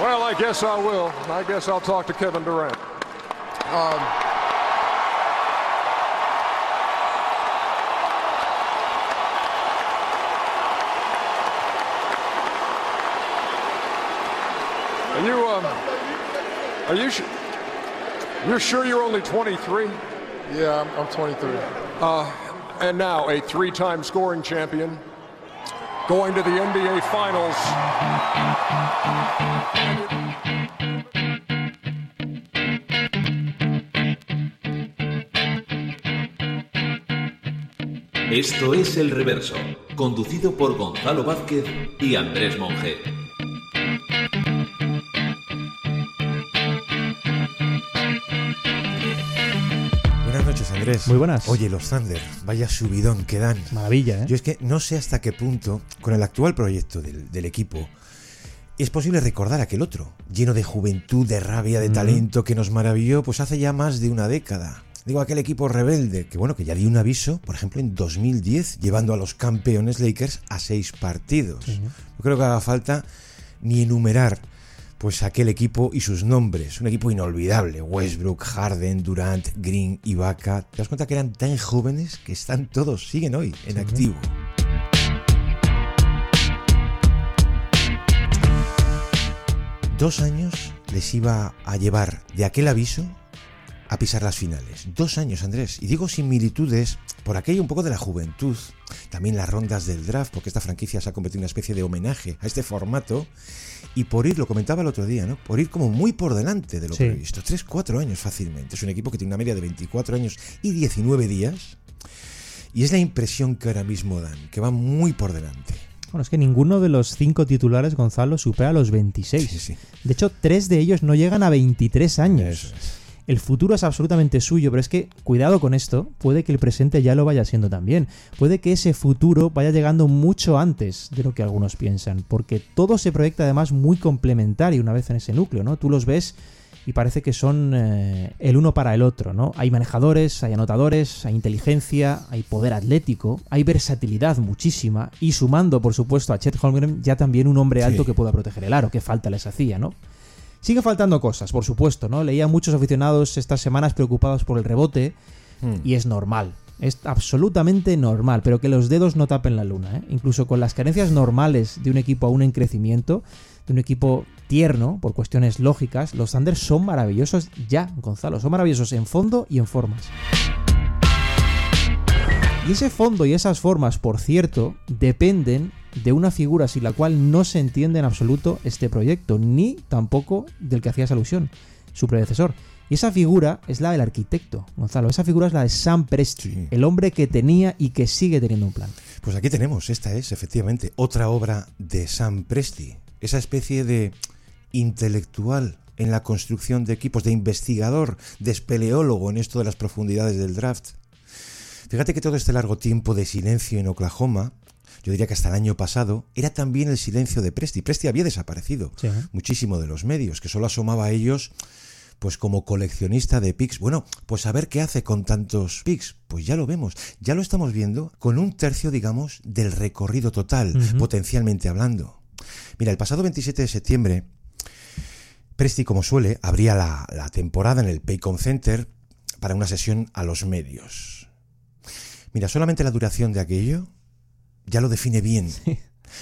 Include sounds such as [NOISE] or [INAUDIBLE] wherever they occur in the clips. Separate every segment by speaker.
Speaker 1: Well, I guess I will. I guess I'll talk to Kevin Durant. Um, are you um? Are you? Sh- you're sure you're only 23?
Speaker 2: Yeah, I'm, I'm 23.
Speaker 1: Uh, and now a three-time scoring champion, going to the NBA Finals.
Speaker 3: Esto es El Reverso, conducido por Gonzalo Vázquez y Andrés Monge.
Speaker 4: Andrés.
Speaker 5: Muy buenas.
Speaker 4: Oye, los Thunder, vaya subidón que dan.
Speaker 5: Maravilla, ¿eh?
Speaker 4: Yo es que no sé hasta qué punto, con el actual proyecto del, del equipo, es posible recordar aquel otro, lleno de juventud, de rabia, de talento, que nos maravilló pues hace ya más de una década. Digo, aquel equipo rebelde, que bueno, que ya dio un aviso, por ejemplo, en 2010, llevando a los campeones Lakers a seis partidos. No creo que haga falta ni enumerar pues aquel equipo y sus nombres. Un equipo inolvidable. Westbrook, Harden, Durant, Green, Ibaka. ¿Te das cuenta que eran tan jóvenes que están todos, siguen hoy en activo? Dos años les iba a llevar de aquel aviso a pisar las finales. Dos años, Andrés. Y digo similitudes por aquello un poco de la juventud. También las rondas del draft, porque esta franquicia se ha convertido en una especie de homenaje a este formato. Y por ir, lo comentaba el otro día, ¿no? Por ir como muy por delante de lo
Speaker 5: Sí.
Speaker 4: previsto. Tres, cuatro años fácilmente. Es un equipo que tiene una media de 24 años y 19 días. Y es la impresión que ahora mismo dan, que va muy por delante.
Speaker 5: Bueno, es que ninguno de los cinco titulares, Gonzalo, supera los 26.
Speaker 4: Sí, sí.
Speaker 5: De hecho, tres de ellos no llegan a 23 años.
Speaker 4: Eso es.
Speaker 5: El futuro es absolutamente suyo, pero es que, cuidado con esto, puede que el presente ya lo vaya siendo también. Puede que ese futuro vaya llegando mucho antes de lo que algunos piensan, porque todo se proyecta además muy complementario una vez en ese núcleo, ¿no? Tú los ves y parece que son eh, el uno para el otro, ¿no? Hay manejadores, hay anotadores, hay inteligencia, hay poder atlético, hay versatilidad muchísima y sumando, por supuesto, a Chet Holmgren ya también un hombre alto
Speaker 4: Sí.
Speaker 5: que pueda proteger el aro, que falta les hacía, ¿no? Sigue faltando cosas, por supuesto, ¿no? Leía a muchos aficionados estas semanas preocupados por el rebote
Speaker 4: Hmm.
Speaker 5: y es normal. Es absolutamente normal, pero que los dedos no tapen la luna. ¿eh? Incluso con las carencias normales de un equipo aún en crecimiento, de un equipo tierno, por cuestiones lógicas, los Thunder son maravillosos ya, Gonzalo. Son maravillosos en fondo y en formas. Y ese fondo y esas formas, por cierto, dependen de una figura sin la cual no se entiende en absoluto este proyecto, ni tampoco del que hacías alusión, su predecesor. Y esa figura es la del arquitecto, Gonzalo. Esa figura es la de Sam Presti,
Speaker 4: Sí.
Speaker 5: el hombre que tenía y que sigue teniendo un plan.
Speaker 4: Pues aquí tenemos, esta es efectivamente otra obra de Sam Presti, esa especie de intelectual en la construcción de equipos, de investigador, de espeleólogo en esto de las profundidades del draft. Fíjate que todo este largo tiempo de silencio en Oklahoma, yo diría que hasta el año pasado, era también el silencio de Presti. Presti había desaparecido
Speaker 5: Sí.
Speaker 4: muchísimo de los medios, que solo asomaba a ellos pues como coleccionista de pics. Bueno, pues a ver qué hace con tantos pics. Pues ya lo vemos, ya lo estamos viendo con un tercio, digamos, del recorrido total, potencialmente hablando. Mira, el pasado 27 de septiembre, Presti, como suele, abría la, la temporada en el Paycom Center para una sesión a los medios. Mira, solamente la duración de aquello ya lo define bien.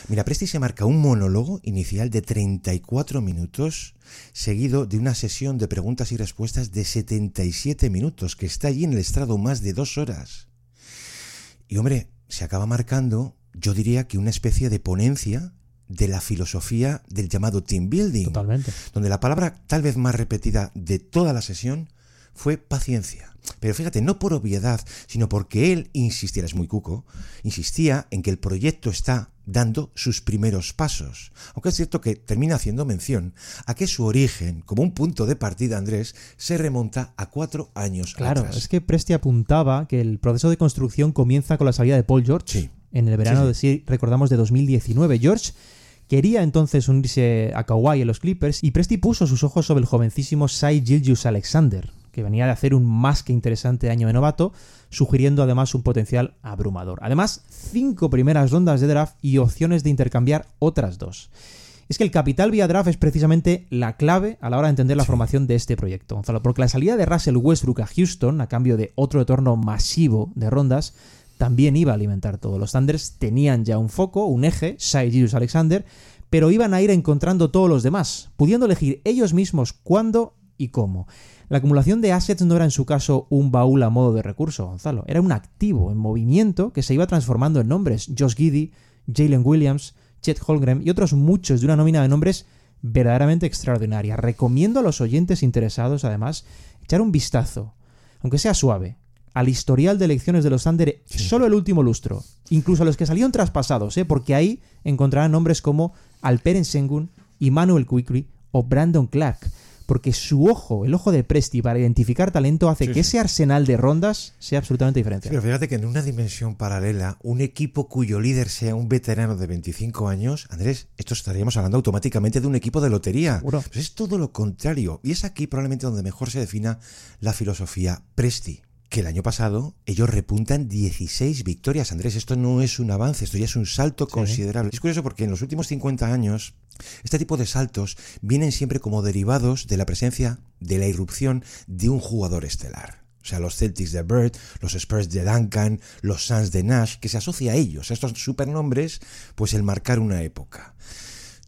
Speaker 4: Mira, Presti se marca un monólogo inicial de 34 minutos, seguido de una sesión de preguntas y respuestas de 77 minutos, que está allí en el estrado más de dos horas. Y hombre, se acaba marcando, yo diría que una especie de ponencia de la filosofía del llamado team building
Speaker 5: Totalmente.
Speaker 4: donde la palabra tal vez más repetida de toda la sesión fue paciencia. Pero fíjate, no por obviedad, sino porque él insistía, es muy cuco, insistía en que el proyecto está dando sus primeros pasos. Aunque es cierto que termina haciendo mención a que su origen, como un punto de partida, Andrés, se remonta a cuatro años
Speaker 5: Claro,
Speaker 4: atrás.
Speaker 5: es que Presti apuntaba que el proceso de construcción comienza con la salida de Paul George
Speaker 4: Sí.
Speaker 5: en el verano
Speaker 4: Sí,
Speaker 5: de, si recordamos, de 2019. George quería entonces unirse a Kawhi en los Clippers y Presti puso sus ojos sobre el jovencísimo Sai Gilgius Alexander, que venía de hacer un más que interesante año de novato, sugiriendo además un potencial abrumador. Además, cinco primeras rondas de draft y opciones de intercambiar otras dos. Es que el capital vía draft es precisamente la clave a la hora de entender la formación de este proyecto, Gonzalo, porque la salida de Russell Westbrook a Houston, a cambio de otro retorno masivo de rondas, también iba a alimentar todo. Los Thunders tenían ya un foco, un eje, Shai Alexander, pero iban a ir encontrando todos los demás, pudiendo elegir ellos mismos cuándo y cómo. La acumulación de assets no era en su caso un baúl a modo de recurso, Gonzalo, era un activo en movimiento que se iba transformando en nombres. Josh Giddy, Jalen Williams, Chet Holmgren y otros muchos de una nómina de nombres verdaderamente extraordinaria. Recomiendo a los oyentes interesados, además, echar un vistazo, aunque sea suave, al historial de elecciones de los Thunder solo el último lustro, incluso a los que salieron traspasados, ¿eh? porque ahí encontrarán nombres como Alperen Sengun, Emmanuel Quickly o Brandon Clark porque su ojo, el ojo de Presti para identificar talento hace
Speaker 4: Sí,
Speaker 5: que
Speaker 4: sí.
Speaker 5: ese arsenal de rondas sea absolutamente diferente.
Speaker 4: Pero fíjate que en una dimensión paralela, un equipo cuyo líder sea un veterano de 25 años, Andrés, esto estaríamos hablando automáticamente de un equipo de lotería. Pues es todo lo contrario. Y es aquí probablemente donde mejor se defina la filosofía Presti. Que el año pasado ellos repuntan 16 victorias. Andrés, esto no es un avance, esto ya es un salto considerable. Es curioso porque en los últimos 50 años este tipo de saltos vienen siempre como derivados de la presencia, de la irrupción de un jugador estelar. O sea, los Celtics de Bird, los Spurs de Duncan, los Suns de Nash, que se asocia a ellos, a estos supernombres, pues el marcar una época.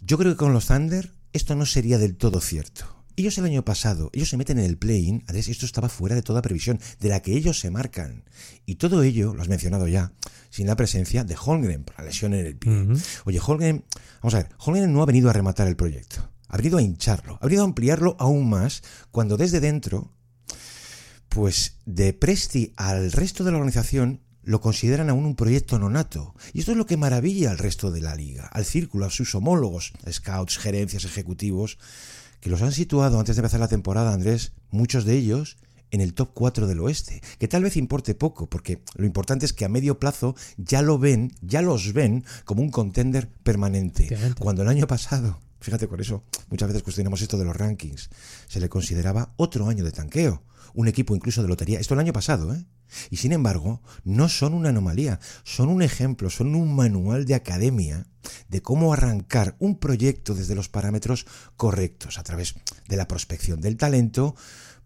Speaker 4: Yo creo que con los Thunder esto no sería del todo cierto. Ellos el año pasado, ellos se meten en el play-in, esto estaba fuera de toda previsión, de la que ellos se marcan. Y todo ello, lo has mencionado ya, sin la presencia de Holmgren por la lesión en el pie. Oye, Holmgren, vamos a ver, Holmgren no ha venido a rematar el proyecto, ha venido a hincharlo, ha venido a ampliarlo aún más, cuando desde dentro, pues de Presti al resto de la organización lo consideran aún un proyecto nonato. Y esto es lo que maravilla al resto de la liga, al círculo, a sus homólogos, scouts, gerencias, ejecutivos, que los han situado antes de empezar la temporada, Andrés, muchos de ellos en el top 4 del oeste, que tal vez importe poco, porque lo importante es que a medio plazo ya lo ven, ya los ven como un contender permanente. Cuando el año pasado, fíjate por eso, muchas veces cuestionamos esto de los rankings, se le consideraba otro año de tanqueo, un equipo incluso de lotería, esto el año pasado, ¿eh? Y sin embargo, no son una anomalía, son un ejemplo, son un manual de academia de cómo arrancar un proyecto desde los parámetros correctos, a través de la prospección del talento,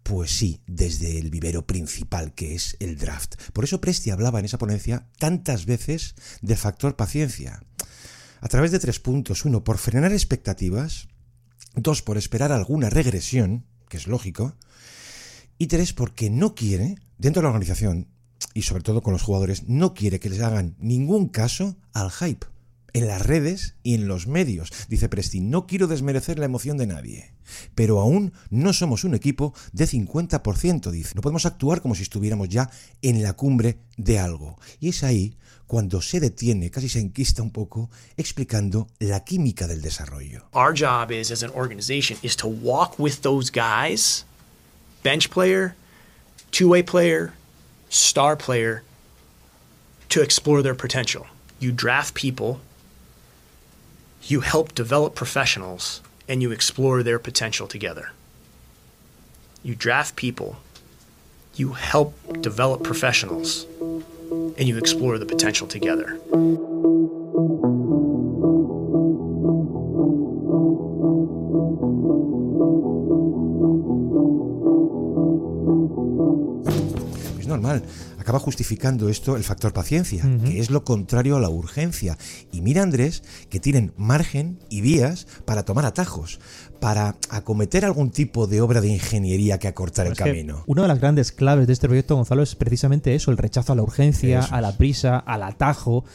Speaker 4: pues sí, desde el vivero principal que es el draft. Por eso Presti hablaba en esa ponencia tantas veces del factor paciencia. A través de tres puntos. Uno, por frenar expectativas. Dos, por esperar alguna regresión, que es lógico. Y tres, porque no quiere, dentro de la organización, y sobre todo con los jugadores, no quiere que les hagan ningún caso al hype. En las redes y en los medios. Dice Presti, no quiero desmerecer la emoción de nadie. Pero aún no somos un equipo de 50%, dice. No podemos actuar como si estuviéramos ya en la cumbre de algo. Y es ahí cuando se detiene, casi se enquista un poco, explicando la química del desarrollo.
Speaker 6: Our job is, as an organization, is to walk with those guys, bench player, two-way player, star player, to explore their potential. You draft people, you help develop professionals, and you explore their potential together. You draft people, you help develop professionals, and you explore the potential together.
Speaker 4: Acaba justificando esto el factor paciencia, que es lo contrario a la urgencia. Y mira, Andrés, que tienen margen y vías para tomar atajos, para acometer algún tipo de obra de ingeniería que acortar el camino.
Speaker 5: una de las grandes claves de este proyecto, Gonzalo, es precisamente eso, el rechazo a la urgencia, a la prisa, al atajo.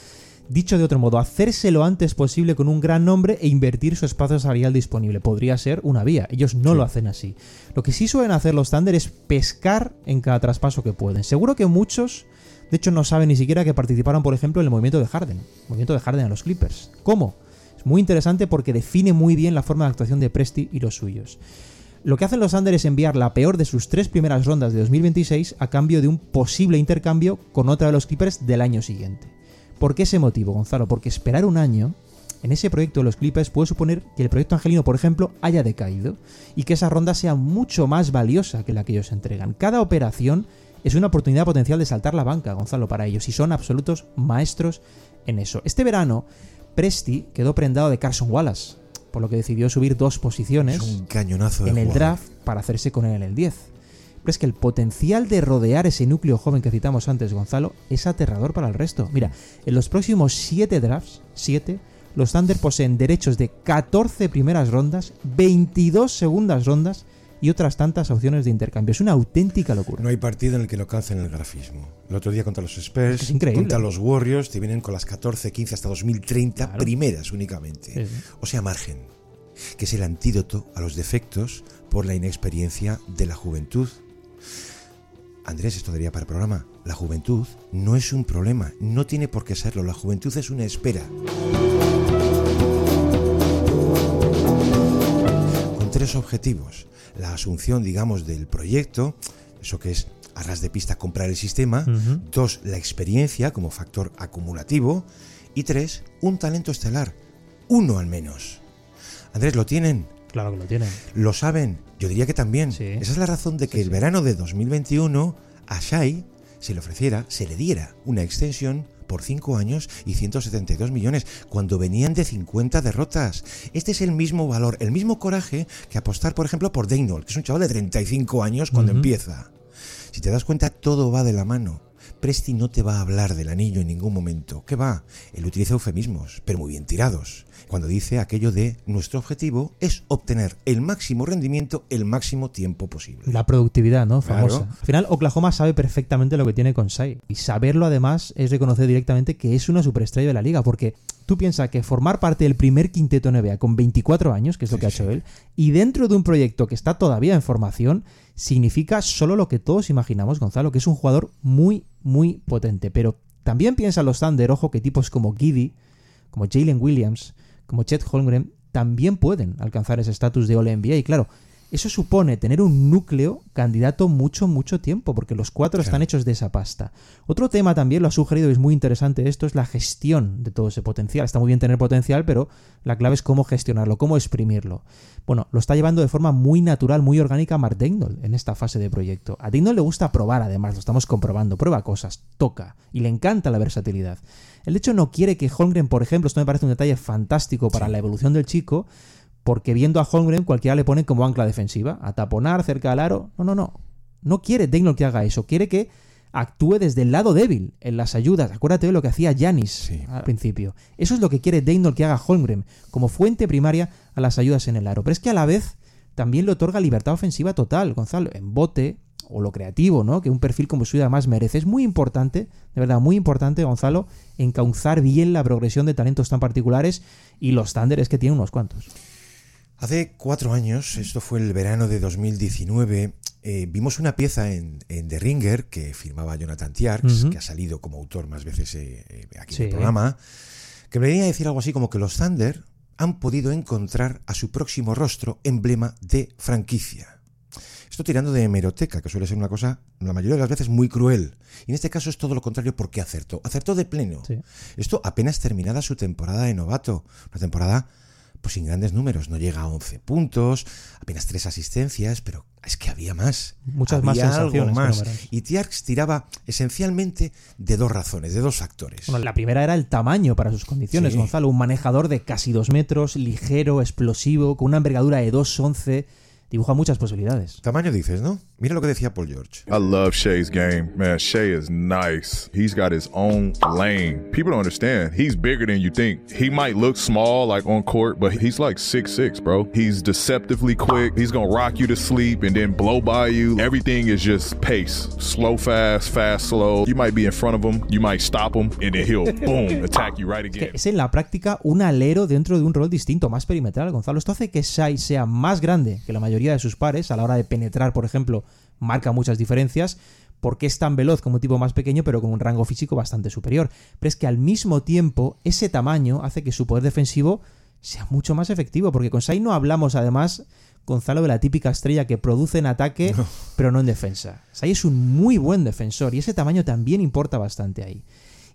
Speaker 5: Dicho de otro modo, hacerse lo antes posible con un gran nombre e invertir su espacio salarial disponible. Podría ser una vía. Ellos no lo hacen así. Lo que sí suelen hacer los Thunder es pescar en cada traspaso que pueden. Seguro que muchos, de hecho, no saben ni siquiera que participaron, por ejemplo, en el movimiento de Harden. El movimiento de Harden a los Clippers. ¿Cómo? Es muy interesante porque define muy bien la forma de actuación de Presti y los suyos. Lo que hacen los Thunder es enviar la peor de sus tres primeras rondas de 2026 a cambio de un posible intercambio con otra de los Clippers del año siguiente. ¿Por qué ese motivo, Gonzalo? Porque esperar un año en ese proyecto de los Clippers puede suponer que el proyecto angelino, por ejemplo, haya decaído y que esa ronda sea mucho más valiosa que la que ellos entregan. Cada operación es una oportunidad potencial de saltar la banca, Gonzalo, para ellos y son absolutos maestros en eso. Este verano, Presti quedó prendado de Carson Wallace. por lo que decidió subir dos posiciones
Speaker 4: Es un cañonazo de
Speaker 5: en el
Speaker 4: jugador.
Speaker 5: draft para hacerse con él en el 10. Pero es que el potencial de rodear ese núcleo joven que citamos antes, Gonzalo, es aterrador para el resto. Mira, en los próximos 7 drafts, 7, los Thunder poseen derechos de 14 primeras rondas, 22 segundas rondas y otras tantas opciones de intercambio. Es una auténtica locura.
Speaker 4: No hay partido en el que no calcen el grafismo. El otro día contra los Spurs,
Speaker 5: Es que es increíble.
Speaker 4: contra los Warriors, te vienen con las 14, 15 hasta 2030
Speaker 5: Claro.
Speaker 4: primeras únicamente.
Speaker 5: Sí, sí.
Speaker 4: O sea, margen, que es el antídoto a los defectos por la inexperiencia de la juventud. Andrés, esto daría para el programa. La juventud no es un problema, no tiene por qué serlo. La juventud es una espera. Con tres objetivos. La asunción, digamos, del proyecto, eso que es a ras de pista comprar el sistema. Dos, la experiencia como factor acumulativo. Y tres, un talento estelar. Uno al menos. Andrés, ¿lo tienen?
Speaker 5: Claro que lo tienen.
Speaker 4: ¿Lo saben? Yo diría que también.
Speaker 5: Sí.
Speaker 4: Esa es la razón de que
Speaker 5: Sí,
Speaker 4: el verano de 2021 a Shai se le ofreciera, se le diera una extensión por 5 años y 172 millones, cuando venían de 50 derrotas. Este es el mismo valor, el mismo coraje que apostar, por ejemplo, por Daniel, que es un chaval de 35 años cuando empieza. Si te das cuenta, todo va de la mano. Presti no te va a hablar del anillo en ningún momento. ¿Qué va? Él utiliza eufemismos, pero muy bien tirados. Cuando dice aquello de nuestro objetivo es obtener el máximo rendimiento el máximo tiempo posible.
Speaker 5: La productividad, ¿no?
Speaker 4: Claro.
Speaker 5: Famosa. Al final, Oklahoma sabe perfectamente lo que tiene con Shai. Y saberlo, además, es reconocer directamente que es una superestrella de la liga. Porque tú piensas que formar parte del primer quinteto NBA con 24 años, que es lo
Speaker 4: Sí,
Speaker 5: que ha
Speaker 4: sí.
Speaker 5: hecho él, y dentro de un proyecto que está todavía en formación, significa solo lo que todos imaginamos, Gonzalo, que es un jugador muy, muy potente. Pero también piensan los Thunder, ojo, que tipos como Giddy, como Jalen Williams, como Chet Holmgren, también pueden alcanzar ese estatus de All-NBA. Y claro, eso supone tener un núcleo candidato mucho, mucho tiempo, porque los cuatro están hechos de esa pasta. Otro tema también lo ha sugerido y es muy interesante esto, es la gestión de todo ese potencial. Está muy bien tener potencial, pero la clave es cómo gestionarlo, cómo exprimirlo. Bueno, lo está llevando de forma muy natural, muy orgánica Mark Dagnall en esta fase de proyecto. A Dagnall le gusta probar, además, lo estamos comprobando. Prueba cosas, toca, y le encanta la versatilidad. El hecho no quiere que Holmgren, por ejemplo, esto me parece un detalle fantástico para la evolución del chico, porque viendo a Holmgren cualquiera le pone como ancla defensiva, a taponar cerca del aro. No, no, no. No quiere Dagnall que haga eso, quiere que actúe desde el lado débil, en las ayudas. Acuérdate de lo que hacía Yanis
Speaker 4: Sí.
Speaker 5: al principio. Eso es lo que quiere Dagnall que haga Holmgren, como fuente primaria a las ayudas en el aro. Pero es que a la vez también le otorga libertad ofensiva total, Gonzalo, en bote o lo creativo, ¿no? Que un perfil como suyo además merece. Es muy importante, de verdad, muy importante, Gonzalo, encauzar bien la progresión de talentos tan particulares y los Thunder es que tiene unos cuantos.
Speaker 4: Hace cuatro años, esto fue el verano de 2019, eh, vimos una pieza en, en The Ringer que firmaba Jonathan Tjarks,
Speaker 5: Ujú.
Speaker 4: que ha salido como autor más veces eh, eh, aquí en el programa, que venía a decir algo así como que los Thunder han podido encontrar a su próximo rostro emblema de franquicia. Esto tirando de hemeroteca, que suele ser una cosa, la mayoría de las veces, muy cruel. Y en este caso es todo lo contrario porque acertó. Acertó de pleno.
Speaker 5: Sí.
Speaker 4: Esto apenas terminada su temporada de novato. Una temporada pues sin grandes números. No llega a 11 puntos, apenas tres asistencias, pero es que había más.
Speaker 5: Muchas más sensaciones
Speaker 4: algo más. Y Tjarks tiraba esencialmente de dos razones, de dos factores.
Speaker 5: Bueno, la primera era el tamaño para sus condiciones,
Speaker 4: Sí.
Speaker 5: Gonzalo. Un manejador de casi dos metros, ligero, explosivo, con una envergadura de 2'11. Dibuja muchas posibilidades.
Speaker 4: Tamaño dices, ¿no? Mira lo que decía Paul George.
Speaker 2: I love Shay's game. Man, Shay is nice. He's got his own lane. People don't understand. He's bigger than you think. He might look small like on court, but he's like six six, bro. He's deceptively quick. He's going to rock you to sleep and then blow by you. Everything is just pace. Slow fast, fast slow. You might be in front of him, you might stop him and then he'll [LAUGHS] boom, attack you right
Speaker 5: Que
Speaker 2: again.
Speaker 5: es en la práctica un alero dentro de un rol distinto, más perimetral, Gonzalo. Esto hace que Shai sea más grande que la mayoría de sus pares a la hora de penetrar, por ejemplo, marca muchas diferencias porque es tan veloz como un tipo más pequeño pero con un rango físico bastante superior. Pero es que al mismo tiempo ese tamaño hace que su poder defensivo sea mucho más efectivo porque con Shai no hablamos además Gonzalo de la típica estrella que produce en ataque pero no en defensa. Shai es un muy buen defensor y ese tamaño también importa bastante ahí.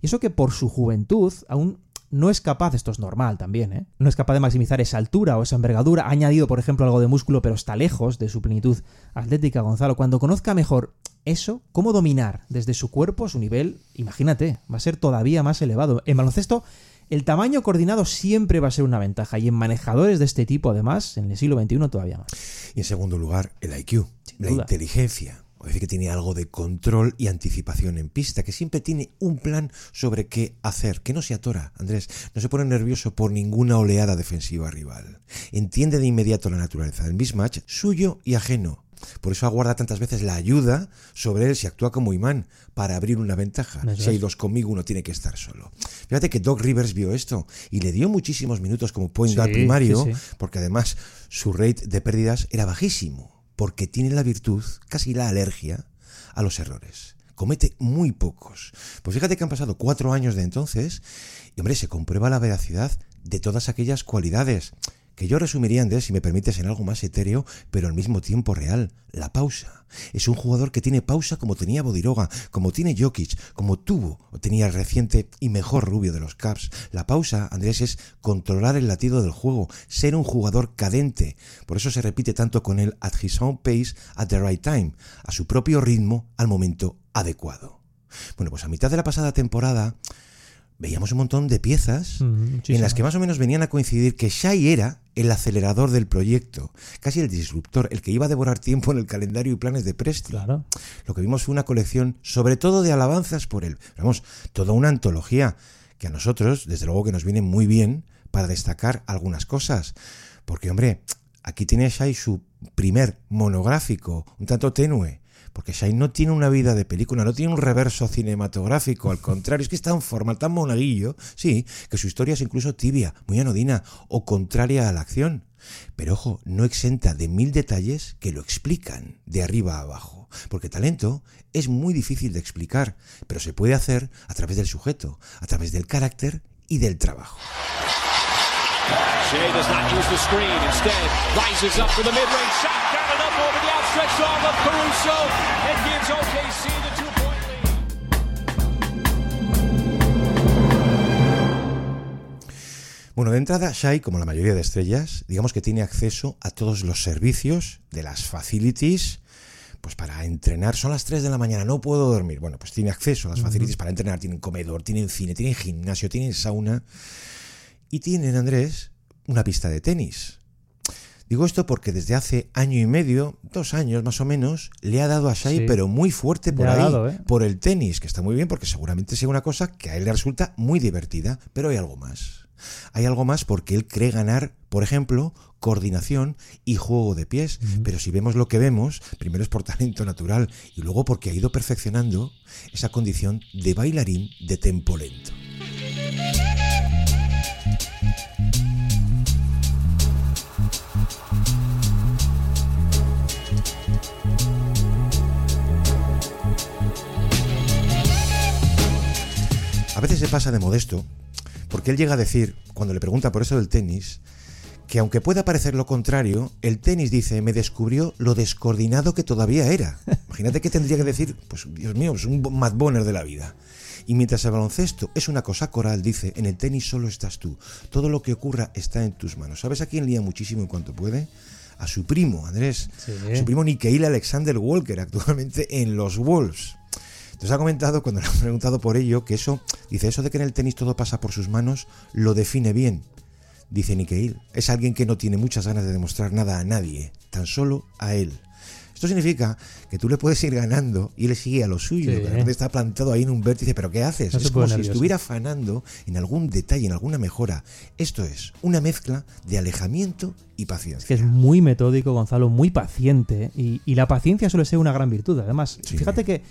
Speaker 5: Y eso que por su juventud aún no es capaz, esto es normal también, ¿eh? no es capaz de maximizar esa altura o esa envergadura, ha añadido por ejemplo algo de músculo pero está lejos de su plenitud atlética, Gonzalo. Cuando conozca mejor eso, cómo dominar desde su cuerpo su nivel, imagínate, va a ser todavía más elevado. En baloncesto El tamaño coordinado siempre va a ser una ventaja y en manejadores de este tipo, además, en el siglo XXI todavía más.
Speaker 4: Y en segundo lugar, el IQ, la
Speaker 5: duda.
Speaker 4: inteligencia. Decir que tiene algo de control y anticipación en pista, que siempre tiene un plan sobre qué hacer, que no se atora, Andrés, no se pone nervioso por ninguna oleada defensiva rival. Entiende de inmediato la naturaleza del mismatch, suyo y ajeno. Por eso aguarda tantas veces la ayuda sobre él si actúa como imán para abrir una ventaja. Si hay dos conmigo, uno tiene que estar solo. Fíjate que Doc Rivers vio esto y le dio muchísimos minutos como point guard
Speaker 5: Sí,
Speaker 4: primario,
Speaker 5: sí, sí.
Speaker 4: porque además su rate de pérdidas era bajísimo, porque tiene la virtud, casi la alergia, a los errores. Comete muy pocos. Pues fíjate que han pasado cuatro años de entonces y, hombre, se comprueba la veracidad de todas aquellas cualidades que yo resumiría, Andrés, si me permites, en algo más etéreo, pero al mismo tiempo real, la pausa. Es un jugador que tiene pausa como tenía Bodiroga, como tiene Jokic, como tuvo o tenía el reciente y mejor rubio de los Caps. La pausa, Andrés, es controlar el latido del juego, ser un jugador cadente. Por eso se repite tanto con él at his own pace, at the right time, a su propio ritmo, al momento adecuado. Bueno, pues a mitad de la pasada temporada veíamos un montón de piezas en las que más o menos venían a coincidir que Shai era el acelerador del proyecto, casi el disruptor, el que iba a devorar tiempo en el calendario y planes de Presti.
Speaker 5: Claro.
Speaker 4: Lo que vimos fue una colección, sobre todo de alabanzas por él. Vamos, toda una antología que a nosotros, desde luego que nos viene muy bien para destacar algunas cosas. Porque, hombre, aquí tiene Shai su primer monográfico, un tanto tenue. Porque Shai no tiene una vida de película, no tiene un reverso cinematográfico, al contrario, es que es tan formal, tan monaguillo, sí, que su historia es incluso tibia, muy anodina o contraria a la acción. Pero ojo, no exenta de mil detalles que lo explican de arriba a abajo. Porque talento es muy difícil de explicar, pero se puede hacer a través del sujeto, a través del carácter y del trabajo.
Speaker 7: Shea does not use the screen. Instead, rises up for the mid-range shot. Of Caruso. And gives OKC the two-point lead.
Speaker 4: Bueno, de entrada, Shai, como la mayoría de estrellas, digamos que tiene acceso a todos los servicios de las facilities. Pues para entrenar, son las 3 de la mañana, no puedo dormir. Bueno, pues tiene acceso a las facilities para entrenar. Tienen comedor, tienen cine, tienen gimnasio, tienen sauna. Y tienen, Andrés, una pista de tenis. Digo esto porque desde hace año y medio, dos años más o menos, le ha dado a Shai,
Speaker 5: Sí.
Speaker 4: pero muy fuerte por ahí,
Speaker 5: dado, ¿eh?
Speaker 4: por el tenis, que está muy bien porque seguramente sea una cosa que a él le resulta muy divertida, pero hay algo más. Hay algo más porque él cree ganar, por ejemplo, coordinación y juego de pies. Pero si vemos lo que vemos, primero es por talento natural y luego porque ha ido perfeccionando esa condición de bailarín de tempo lento. A veces se pasa de modesto, porque él llega a decir, cuando le pregunta por eso del tenis, que aunque pueda parecer lo contrario, el tenis dice, me descubrió lo descoordinado que todavía era. [LAUGHS] Imagínate que tendría que decir, pues Dios mío, es un Matt Bonner de la vida. Y mientras el baloncesto es una cosa coral, dice, en el tenis solo estás tú. Todo lo que ocurra está en tus manos. ¿Sabes a quién lía muchísimo en cuanto puede? A su primo, Andrés.
Speaker 5: Sí.
Speaker 4: A su primo Nikeil Alexander Walker, actualmente en los Wolves. Entonces ha comentado, cuando le han preguntado por ello, que eso, dice, eso de que en el tenis todo pasa por sus manos, lo define bien. Dice Nikeil, es alguien que no tiene muchas ganas de demostrar nada a nadie, tan solo a él. Esto significa que tú le puedes ir ganando y él sigue a lo suyo.
Speaker 5: Sí.
Speaker 4: que está plantado ahí en un vértice, pero ¿qué haces?
Speaker 5: No
Speaker 4: es como si
Speaker 5: nervioso.
Speaker 4: estuviera afanando en algún detalle, en alguna mejora. Esto es una mezcla de alejamiento y paciencia.
Speaker 5: Es que es muy metódico, Gonzalo, muy paciente. Y, y la paciencia suele ser una gran virtud. Además,
Speaker 4: Sí.
Speaker 5: fíjate que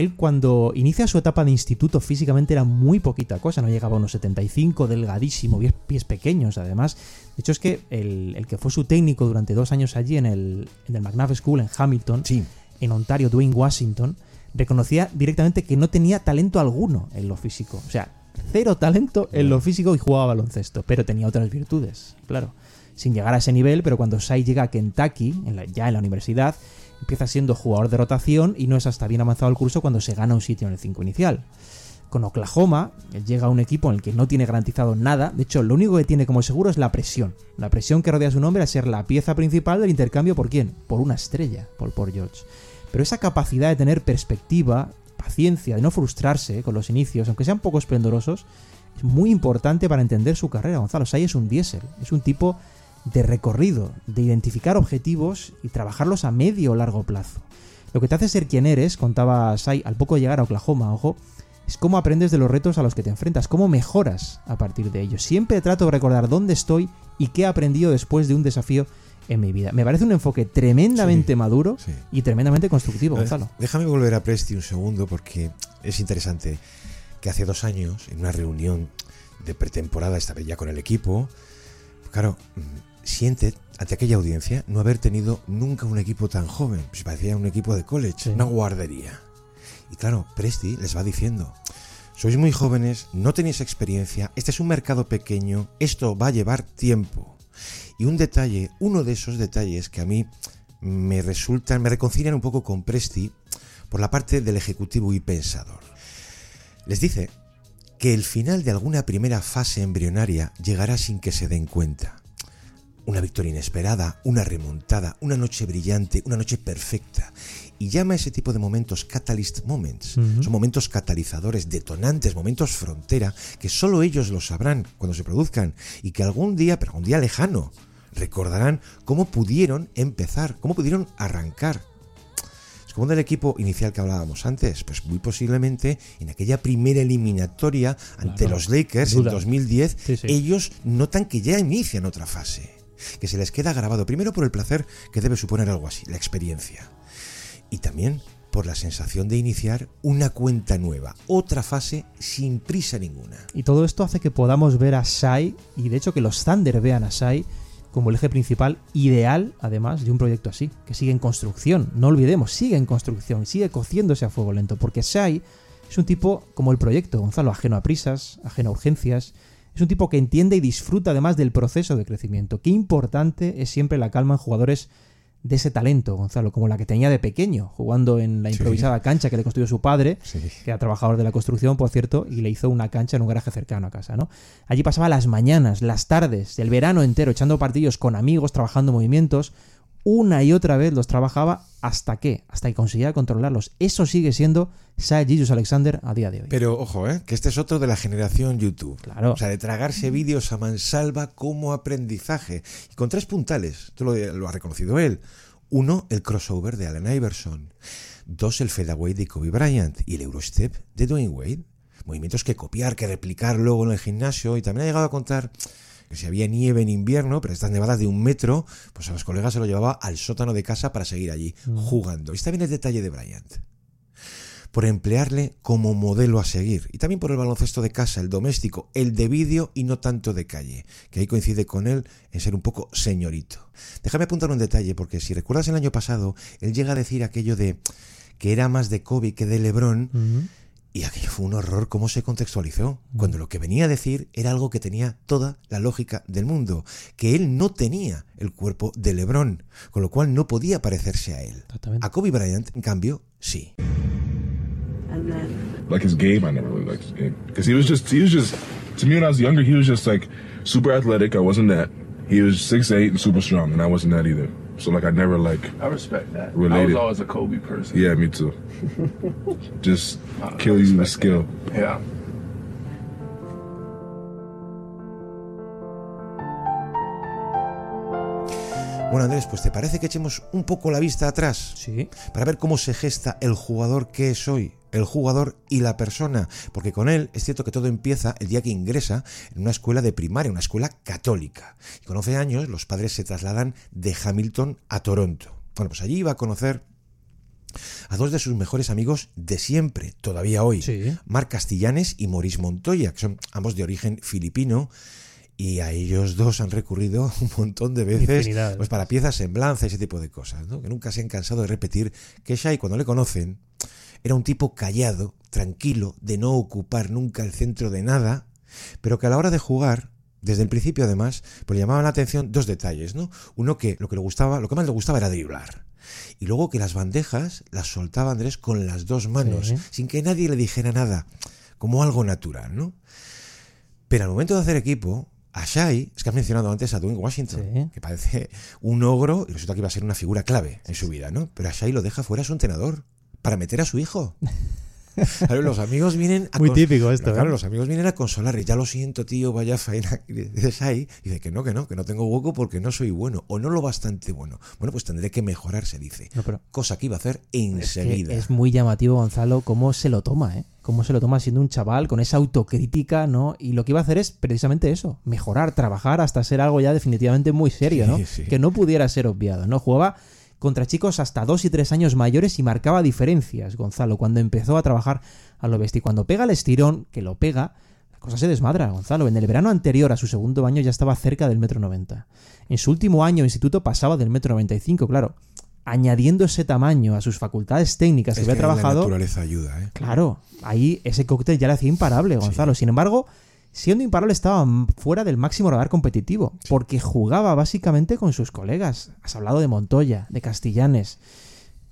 Speaker 5: él cuando inicia su etapa de instituto físicamente era muy poquita cosa. No llegaba a unos 75, delgadísimo, pies, pies pequeños además. De hecho es que el, el que fue su técnico durante dos años allí en el, en el McNabb School en Hamilton,
Speaker 4: Sí.
Speaker 5: en Ontario, Dwayne Washington, reconocía directamente que no tenía talento alguno en lo físico. O sea, cero talento en lo físico y jugaba baloncesto, pero tenía otras virtudes, claro. Sin llegar a ese nivel, pero cuando Sai llega a Kentucky, en la- ya en la universidad, empieza siendo jugador de rotación y no es hasta bien avanzado el curso cuando se gana un sitio en el 5 inicial. Con Oklahoma, él llega a un equipo en el que no tiene garantizado nada. De hecho, lo único que tiene como seguro es la presión. La presión que rodea su nombre a ser la pieza principal del intercambio por quién? Por una estrella, por Paul George. Pero esa capacidad de tener perspectiva, paciencia, de no frustrarse con los inicios, aunque sean poco esplendorosos, es muy importante para entender su carrera. Gonzalo Sai es un diésel, es un tipo de recorrido, de identificar objetivos y trabajarlos a medio o largo plazo. Lo que te hace ser quien eres, contaba Sai al poco de llegar a Oklahoma, ojo, es cómo aprendes de los retos a los que te enfrentas, cómo mejoras a partir de ellos. Siempre trato de recordar dónde estoy y qué he aprendido después de un desafío en mi vida. Me parece un enfoque tremendamente
Speaker 4: Sí,
Speaker 5: maduro
Speaker 4: sí.
Speaker 5: y tremendamente constructivo, Gonzalo.
Speaker 4: Déjame volver a Presti un segundo porque es interesante que hace dos años, en una reunión de pretemporada, esta vez ya con el equipo, claro, siente ante aquella audiencia no haber tenido nunca un equipo tan joven. Pues parecía un equipo de college,
Speaker 5: Sí.
Speaker 4: una guardería. Y claro, Presti les va diciendo, sois muy jóvenes, no tenéis experiencia, este es un mercado pequeño, esto va a llevar tiempo. Y un detalle, uno de esos detalles que a mí me resultan, me reconcilian un poco con Presti por la parte del ejecutivo y pensador. Les dice que el final de alguna primera fase embrionaria llegará sin que se den cuenta. Una victoria inesperada, una remontada, una noche brillante, una noche perfecta. Y llama a ese tipo de momentos catalyst moments. Son momentos catalizadores, detonantes, momentos frontera, que solo ellos lo sabrán cuando se produzcan y que algún día, pero algún día lejano, recordarán cómo pudieron empezar, cómo pudieron arrancar. Es como del equipo inicial que hablábamos antes, pues muy posiblemente en aquella primera eliminatoria ante
Speaker 5: Claro,
Speaker 4: los Lakers en 2010,
Speaker 5: Sí, sí.
Speaker 4: ellos notan que ya inician otra fase, que se les queda grabado primero por el placer que debe suponer algo así, la experiencia, y también por la sensación de iniciar una cuenta nueva, otra fase sin prisa ninguna.
Speaker 5: Y todo esto hace que podamos ver a Shai, y de hecho que los Thunder vean a Shai como el eje principal ideal, además, de un proyecto así, que sigue en construcción. No olvidemos, sigue en construcción, sigue cociéndose a fuego lento, porque Shai es un tipo como el proyecto, Gonzalo, ajeno a prisas, ajeno a urgencias. Es un tipo que entiende y disfruta además del proceso de crecimiento. Qué importante es siempre la calma en jugadores de ese talento, Gonzalo, como la que tenía de pequeño, jugando en la
Speaker 4: Sí.
Speaker 5: improvisada cancha que le construyó su padre,
Speaker 4: Sí.
Speaker 5: que era trabajador de la construcción, por cierto, y le hizo una cancha en un garaje cercano a casa, ¿no? Allí pasaba las mañanas, las tardes, el verano entero, echando partidos con amigos, trabajando movimientos. Una y otra vez los trabajaba hasta que, hasta que conseguía controlarlos. Eso sigue siendo Gilgeous Alexander a día de hoy.
Speaker 4: Pero ojo, ¿eh? que este es otro de la generación YouTube.
Speaker 5: Claro.
Speaker 4: O sea, de tragarse vídeos a mansalva como aprendizaje. Y con tres puntales. Esto lo, lo ha reconocido él. Uno, el crossover de Allen Iverson. Dos, el fadeaway de Kobe Bryant. Y el Eurostep de Dwayne Wade. Movimientos que copiar, que replicar luego en el gimnasio. Y también ha llegado a contar que si había nieve en invierno, pero estas nevadas de un metro, pues a los colegas se lo llevaba al sótano de casa para seguir allí jugando. Y está bien el detalle de Bryant por emplearle como modelo a seguir. Y también por el baloncesto de casa, el doméstico, el de vídeo y no tanto de calle, que ahí coincide con él en ser un poco señorito. Déjame apuntar un detalle, porque si recuerdas el año pasado, él llega a decir aquello de que era más de Kobe que de Lebron. Y aquello fue un horror cómo se contextualizó, cuando lo que venía a decir era algo que tenía toda la lógica del mundo, que él no tenía el cuerpo de Lebron, con lo cual no podía parecerse a él. A Kobe Bryant, en cambio, sí.
Speaker 8: Like his game, I never really liked his game because he was just he was just to me when I was younger, he was just like super athletic. I wasn't that. He was six eight and super strong, and I wasn't that either. So like I never like
Speaker 9: I respect that. I
Speaker 8: Related.
Speaker 9: was always a Kobe person.
Speaker 8: yeah, me too. [LAUGHS] just kill you with skill.
Speaker 9: Yeah.
Speaker 4: Bueno, Andrés, pues ¿te parece que echemos un poco la vista atrás?
Speaker 5: Sí.
Speaker 4: Para ver cómo se gesta el jugador que es hoy, el jugador y la persona. Porque con él es cierto que todo empieza el día que ingresa en una escuela de primaria, una escuela católica. Y con 11 años los padres se trasladan de Hamilton a Toronto. Bueno, pues allí iba a conocer a dos de sus mejores amigos de siempre, todavía hoy.
Speaker 5: Sí.
Speaker 4: Marc Castillanes y Maurice Montoya, que son ambos de origen filipino. Y a ellos dos han recurrido [LAUGHS] un montón de veces
Speaker 5: Infinidad.
Speaker 4: pues para piezas, semblanza, ese tipo de cosas, ¿no? que nunca se han cansado de repetir que Shai, cuando le conocen, era un tipo callado, tranquilo, de no ocupar nunca el centro de nada, pero que a la hora de jugar, desde el principio además, pues le llamaban la atención dos detalles, ¿no? Uno que lo que le gustaba, lo que más le gustaba era driblar. Y luego que las bandejas las soltaba Andrés con las dos manos,
Speaker 5: Sí.
Speaker 4: sin que nadie le dijera nada, como algo natural, ¿no? Pero al momento de hacer equipo, a Shai, es que has mencionado antes a Dwayne Washington,
Speaker 5: Sí.
Speaker 4: que parece un ogro y resulta que iba a ser una figura clave en su vida, ¿no? Pero a Shai lo deja fuera su entrenador para meter a su hijo. Claro, los amigos vienen a
Speaker 5: Muy típico esto,
Speaker 4: Claro,
Speaker 5: ¿eh?
Speaker 4: los amigos vienen a consolar. Ya lo siento, tío, vaya faena. Y dices ahí, y dice que no, que no, que no tengo hueco porque no soy bueno o no lo bastante bueno. Bueno, pues tendré que mejorar, se dice.
Speaker 5: No, pero-
Speaker 4: Cosa que iba a hacer
Speaker 5: Es, que
Speaker 4: enseguida.
Speaker 5: es muy llamativo, Gonzalo, cómo se lo toma, ¿eh? Cómo se lo toma siendo un chaval con esa autocrítica, ¿no? Y lo que iba a hacer es precisamente eso, mejorar, trabajar hasta ser algo ya definitivamente muy serio,
Speaker 4: Sí,
Speaker 5: ¿no?
Speaker 4: sí.
Speaker 5: Que no pudiera ser obviado, ¿no? Jugaba contra chicos hasta dos y tres años mayores y marcaba diferencias, Gonzalo, cuando empezó a trabajar a lo bestia. Cuando pega el estirón, que lo pega, la cosa se desmadra, Gonzalo. En el verano anterior a su segundo año ya estaba cerca del metro noventa. En su último año instituto pasaba del metro noventa y cinco, claro. Añadiendo ese tamaño a sus facultades técnicas que
Speaker 4: Es
Speaker 5: había
Speaker 4: que La
Speaker 5: trabajado,
Speaker 4: naturaleza ayuda, ¿eh?
Speaker 5: Claro, ahí ese cóctel ya le hacía imparable, Gonzalo. Sin embargo, siendo imparable estaba fuera del máximo radar competitivo, porque jugaba básicamente con sus colegas. Has hablado de Montoya, de Castillanes.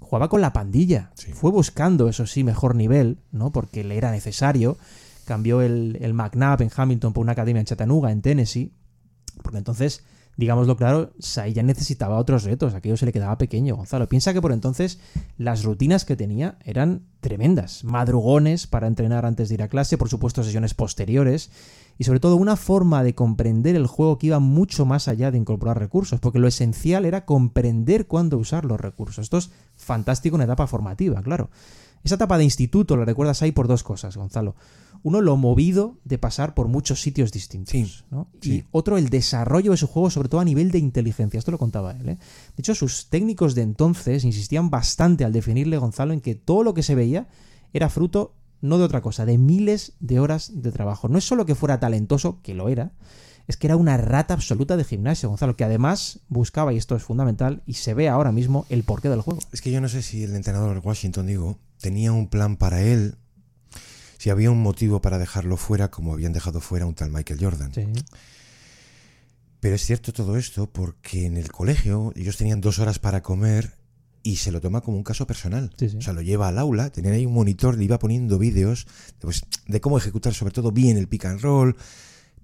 Speaker 5: Jugaba con la pandilla. Fue buscando, eso sí, mejor nivel, ¿no? Porque le era necesario. Cambió el, el McNabb en Hamilton por una academia en Chattanooga, en Tennessee. Porque entonces, digámoslo claro, Sai ya necesitaba otros retos. Aquello se le quedaba pequeño, Gonzalo. Piensa que por entonces las rutinas que tenía eran tremendas. Madrugones para entrenar antes de ir a clase, por supuesto sesiones posteriores. Y sobre todo una forma de comprender el juego que iba mucho más allá de incorporar recursos. Porque lo esencial era comprender cuándo usar los recursos. Esto es fantástico en etapa formativa, claro. Esa etapa de instituto la recuerdas ahí por dos cosas, Gonzalo. Uno, lo movido de pasar por muchos sitios distintos.
Speaker 4: Sí,
Speaker 5: ¿no?
Speaker 4: sí.
Speaker 5: Y otro, el desarrollo de su juego, sobre todo a nivel de inteligencia. Esto lo contaba él. ¿eh? De hecho, sus técnicos de entonces insistían bastante al definirle, Gonzalo, en que todo lo que se veía era fruto no de otra cosa, de miles de horas de trabajo. No es solo que fuera talentoso, que lo era, es que era una rata absoluta de gimnasio, Gonzalo, que además buscaba, y esto es fundamental, y se ve ahora mismo el porqué del juego.
Speaker 4: Es que yo no sé si el entrenador Washington, digo, tenía un plan para él, si había un motivo para dejarlo fuera, como habían dejado fuera un tal Michael Jordan.
Speaker 5: Sí.
Speaker 4: Pero es cierto todo esto porque en el colegio ellos tenían dos horas para comer y se lo toma como un caso personal.
Speaker 5: Sí, sí.
Speaker 4: O sea, lo lleva al aula, tenían ahí un monitor, le iba poniendo vídeos pues, de cómo ejecutar sobre todo bien el pick and roll.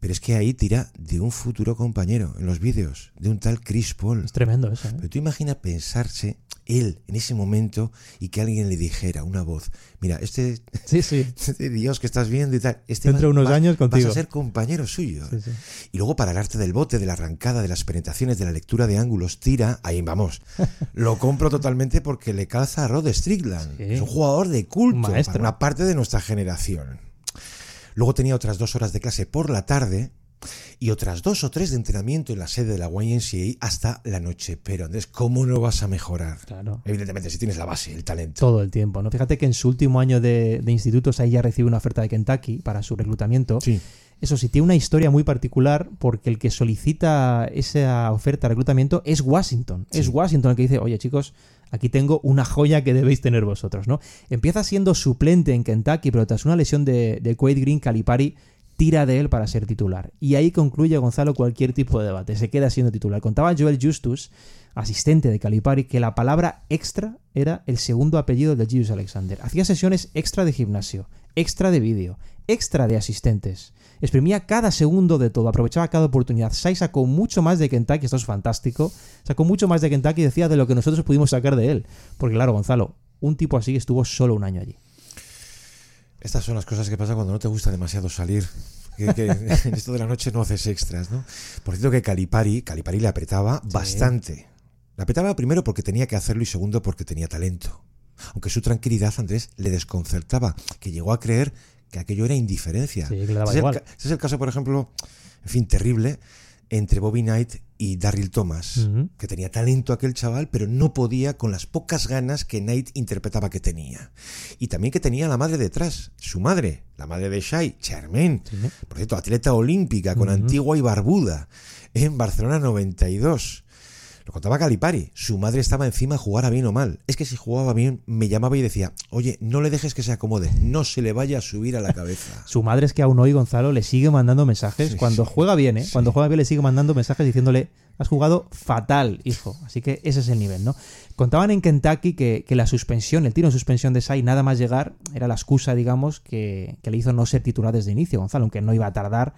Speaker 4: Pero es que ahí tira de un futuro compañero en los vídeos, de un tal Chris Paul.
Speaker 5: Es tremendo eso. ¿eh?
Speaker 4: Pero tú imaginas pensarse él en ese momento y que alguien le dijera una voz, mira, este,
Speaker 5: Sí, sí. [LAUGHS]
Speaker 4: este Dios que estás viendo y tal, este
Speaker 5: Dentro de unos
Speaker 4: va-
Speaker 5: años
Speaker 4: vas
Speaker 5: contigo.
Speaker 4: a ser compañero suyo.
Speaker 5: Sí.
Speaker 4: Y luego para el arte del bote, de la arrancada, de las penetraciones, de la lectura de ángulos, tira, ahí vamos. [LAUGHS] Lo compro totalmente porque le calza a Rod Strickland. Es un jugador de culto
Speaker 5: Un
Speaker 4: para una parte de nuestra generación. Luego tenía otras dos horas de clase por la tarde y otras dos o tres de entrenamiento en la sede de la YNCA hasta la noche. Pero Andrés, ¿cómo no vas a mejorar?
Speaker 5: Claro.
Speaker 4: Evidentemente, si tienes la base, el talento.
Speaker 5: Todo el tiempo, ¿no? Fíjate que en su último año de, de institutos ahí ya recibe una oferta de Kentucky para su reclutamiento.
Speaker 4: Sí.
Speaker 5: Eso sí, tiene una historia muy particular porque el que solicita esa oferta de reclutamiento es Washington. Es Washington el que dice, oye chicos, aquí tengo una joya que debéis tener vosotros, ¿no? Empieza siendo suplente en Kentucky, pero tras una lesión de, de Quaid Green, Calipari tira de él para ser titular. Y ahí concluye Gonzalo cualquier tipo de debate. Se queda siendo titular. Contaba Joel Justus, asistente de Calipari, que la palabra extra era el segundo apellido de Gilles Alexander. Hacía sesiones extra de gimnasio, extra de vídeo, extra de asistentes. Exprimía cada segundo de todo, aprovechaba cada oportunidad. Sai sacó mucho más de Kentucky, esto es fantástico. Sacó mucho más de Kentucky decía de lo que nosotros pudimos sacar de él. Porque claro, Gonzalo, un tipo así estuvo solo un año allí.
Speaker 4: Estas son las cosas que pasa cuando no te gusta demasiado salir. Que, que [LAUGHS] en esto de la noche no haces extras, ¿no? Por cierto que Calipari, Calipari le apretaba bastante. Le apretaba primero porque tenía que hacerlo y segundo porque tenía talento. Aunque su tranquilidad, Andrés, le desconcertaba, que llegó a creer que aquello era indiferencia.
Speaker 5: Sí,
Speaker 4: Este es el este es el caso, por ejemplo, en fin, terrible, entre Bobby Knight y Darryl Thomas, que tenía talento aquel chaval, pero no podía con las pocas ganas que Knight interpretaba que tenía. Y también que tenía la madre detrás, su madre, la madre de Shai, Charmaine, por cierto, atleta olímpica con. Antigua y Barbuda, en Barcelona 92. Lo contaba Calipari, su madre estaba encima jugara bien o mal. Es que si jugaba bien, me llamaba y decía, oye, no le dejes que se acomode, no se le vaya a subir a la cabeza. [LAUGHS]
Speaker 5: Su madre es que aún hoy Gonzalo le sigue mandando mensajes.
Speaker 4: Sí,
Speaker 5: Cuando
Speaker 4: sí.
Speaker 5: juega bien, ¿eh? Cuando juega bien le sigue mandando mensajes diciéndole, has jugado fatal, hijo. Así que ese es el nivel, ¿no? Contaban en Kentucky que, que la suspensión, el tiro en suspensión de Sai, nada más llegar, era la excusa, digamos, que, que le hizo no ser titular desde inicio, Gonzalo, aunque no iba a tardar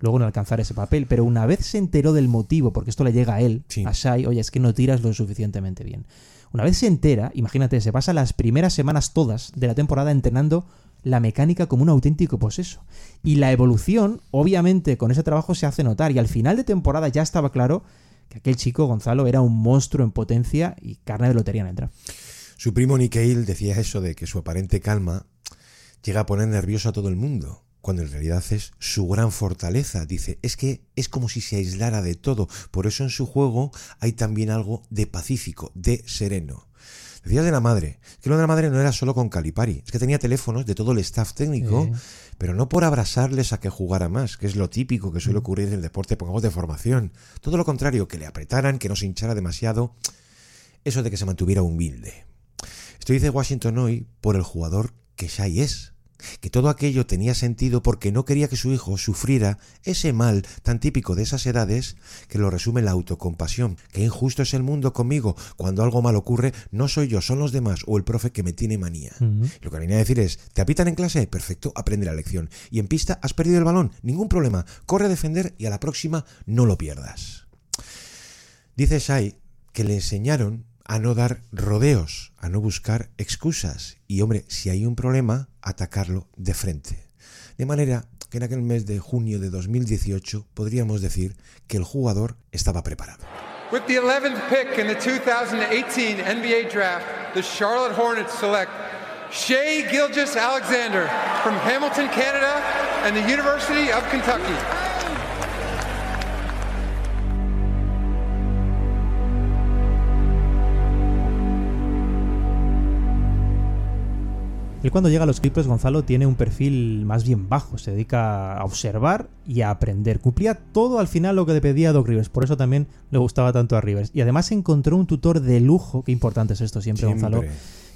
Speaker 5: luego en alcanzar ese papel. Pero una vez se enteró del motivo, porque esto le llega a él,
Speaker 4: Sí.
Speaker 5: a Sai, oye, es que no tiras lo suficientemente bien. Una vez se entera, imagínate, se pasa las primeras semanas todas de la temporada entrenando la mecánica como un auténtico poseso. Y la evolución, obviamente, con ese trabajo se hace notar. Y al final de temporada ya estaba claro que aquel chico, Gonzalo, era un monstruo en potencia y carne de lotería en el draft.
Speaker 4: Su primo Nikhil decía eso de que su aparente calma llega a poner nervioso a todo el mundo, cuando en realidad es su gran fortaleza. Dice, es que es como si se aislara de todo, por eso en su juego hay también algo de pacífico, de sereno. Decías de la madre, que lo de la madre no era solo con Calipari, es que tenía teléfonos de todo el staff técnico,
Speaker 5: Sí.
Speaker 4: pero no por abrazarles a que jugara más, que es lo típico que suele ocurrir en el deporte, pongamos de formación. Todo lo contrario, que le apretaran, que no se hinchara demasiado, eso de que se mantuviera humilde. Esto dice Washington hoy por el jugador que Shai es. Que todo aquello tenía sentido porque no quería que su hijo sufriera ese mal tan típico de esas edades que lo resume la autocompasión. Que injusto es el mundo conmigo. Cuando algo mal ocurre, no soy yo, son los demás o el profe que me tiene manía. Lo que venía a decir es, ¿te apitan en clase? Perfecto, aprende la lección. Y en pista has perdido el balón, ningún problema. Corre a defender y a la próxima no lo pierdas. Dice Shai que le enseñaron a no dar rodeos, a no buscar excusas. Y hombre, si hay un problema, atacarlo de frente. De manera que en aquel mes de junio de 2018 podríamos decir que el jugador estaba preparado.
Speaker 10: With the 11th pick in the 2018 NBA Draft, the Charlotte Hornets select Shea Gilgis Alexander from Hamilton, Canada, and the University of Kentucky.
Speaker 5: Él cuando llega a los Clippers, Gonzalo tiene un perfil más bien bajo, se dedica a observar y a aprender. Cumplía todo al final lo que le pedía Doc Rivers, por eso también le gustaba tanto a Rivers. Y además encontró un tutor de lujo, qué importante es esto siempre,
Speaker 4: Siempre.
Speaker 5: Gonzalo,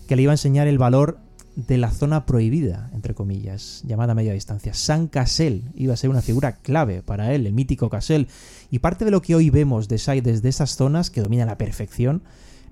Speaker 5: que le iba a enseñar el valor de la zona prohibida, entre comillas, llamada media distancia. San Cassell iba a ser una figura clave para él, el mítico Cassell. Y parte de lo que hoy vemos de Sai desde esas zonas, que domina a la perfección,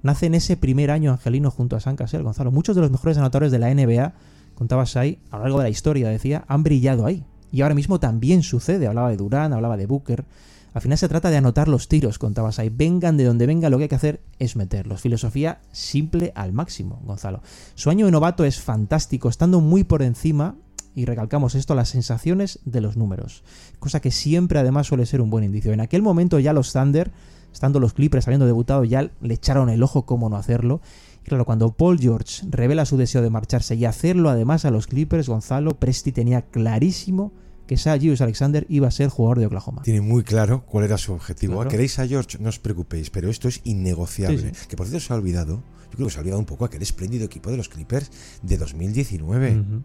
Speaker 5: nace en ese primer año angelino junto a San Cassell, Gonzalo. Muchos de los mejores anotadores de la NBA, contaba Sai, a lo largo de la historia, decía, han brillado ahí. Y ahora mismo también sucede. Hablaba de Durán, hablaba de Booker. Al final se trata de anotar los tiros, contaba Sai. Vengan de donde venga, lo que hay que hacer es meterlos. Filosofía simple al máximo, Gonzalo. Su año de novato es fantástico, estando muy por encima, y recalcamos esto, las sensaciones de los números. Cosa que siempre además suele ser un buen indicio. En aquel momento ya los Thunder, estando los Clippers habiendo debutado, ya le echaron el ojo cómo no hacerlo. Y claro, cuando Paul George revela su deseo de marcharse y hacerlo además a los Clippers, Gonzalo Presti tenía clarísimo que Sajus Alexander iba a ser jugador de Oklahoma.
Speaker 4: Tiene muy claro cuál era su objetivo.
Speaker 5: Claro.
Speaker 4: ¿Queréis a George? No os preocupéis, pero esto es innegociable.
Speaker 5: Sí,
Speaker 4: Que por cierto se ha olvidado, yo creo que se ha olvidado un poco aquel espléndido equipo de los Clippers de 2019.
Speaker 5: Ujú.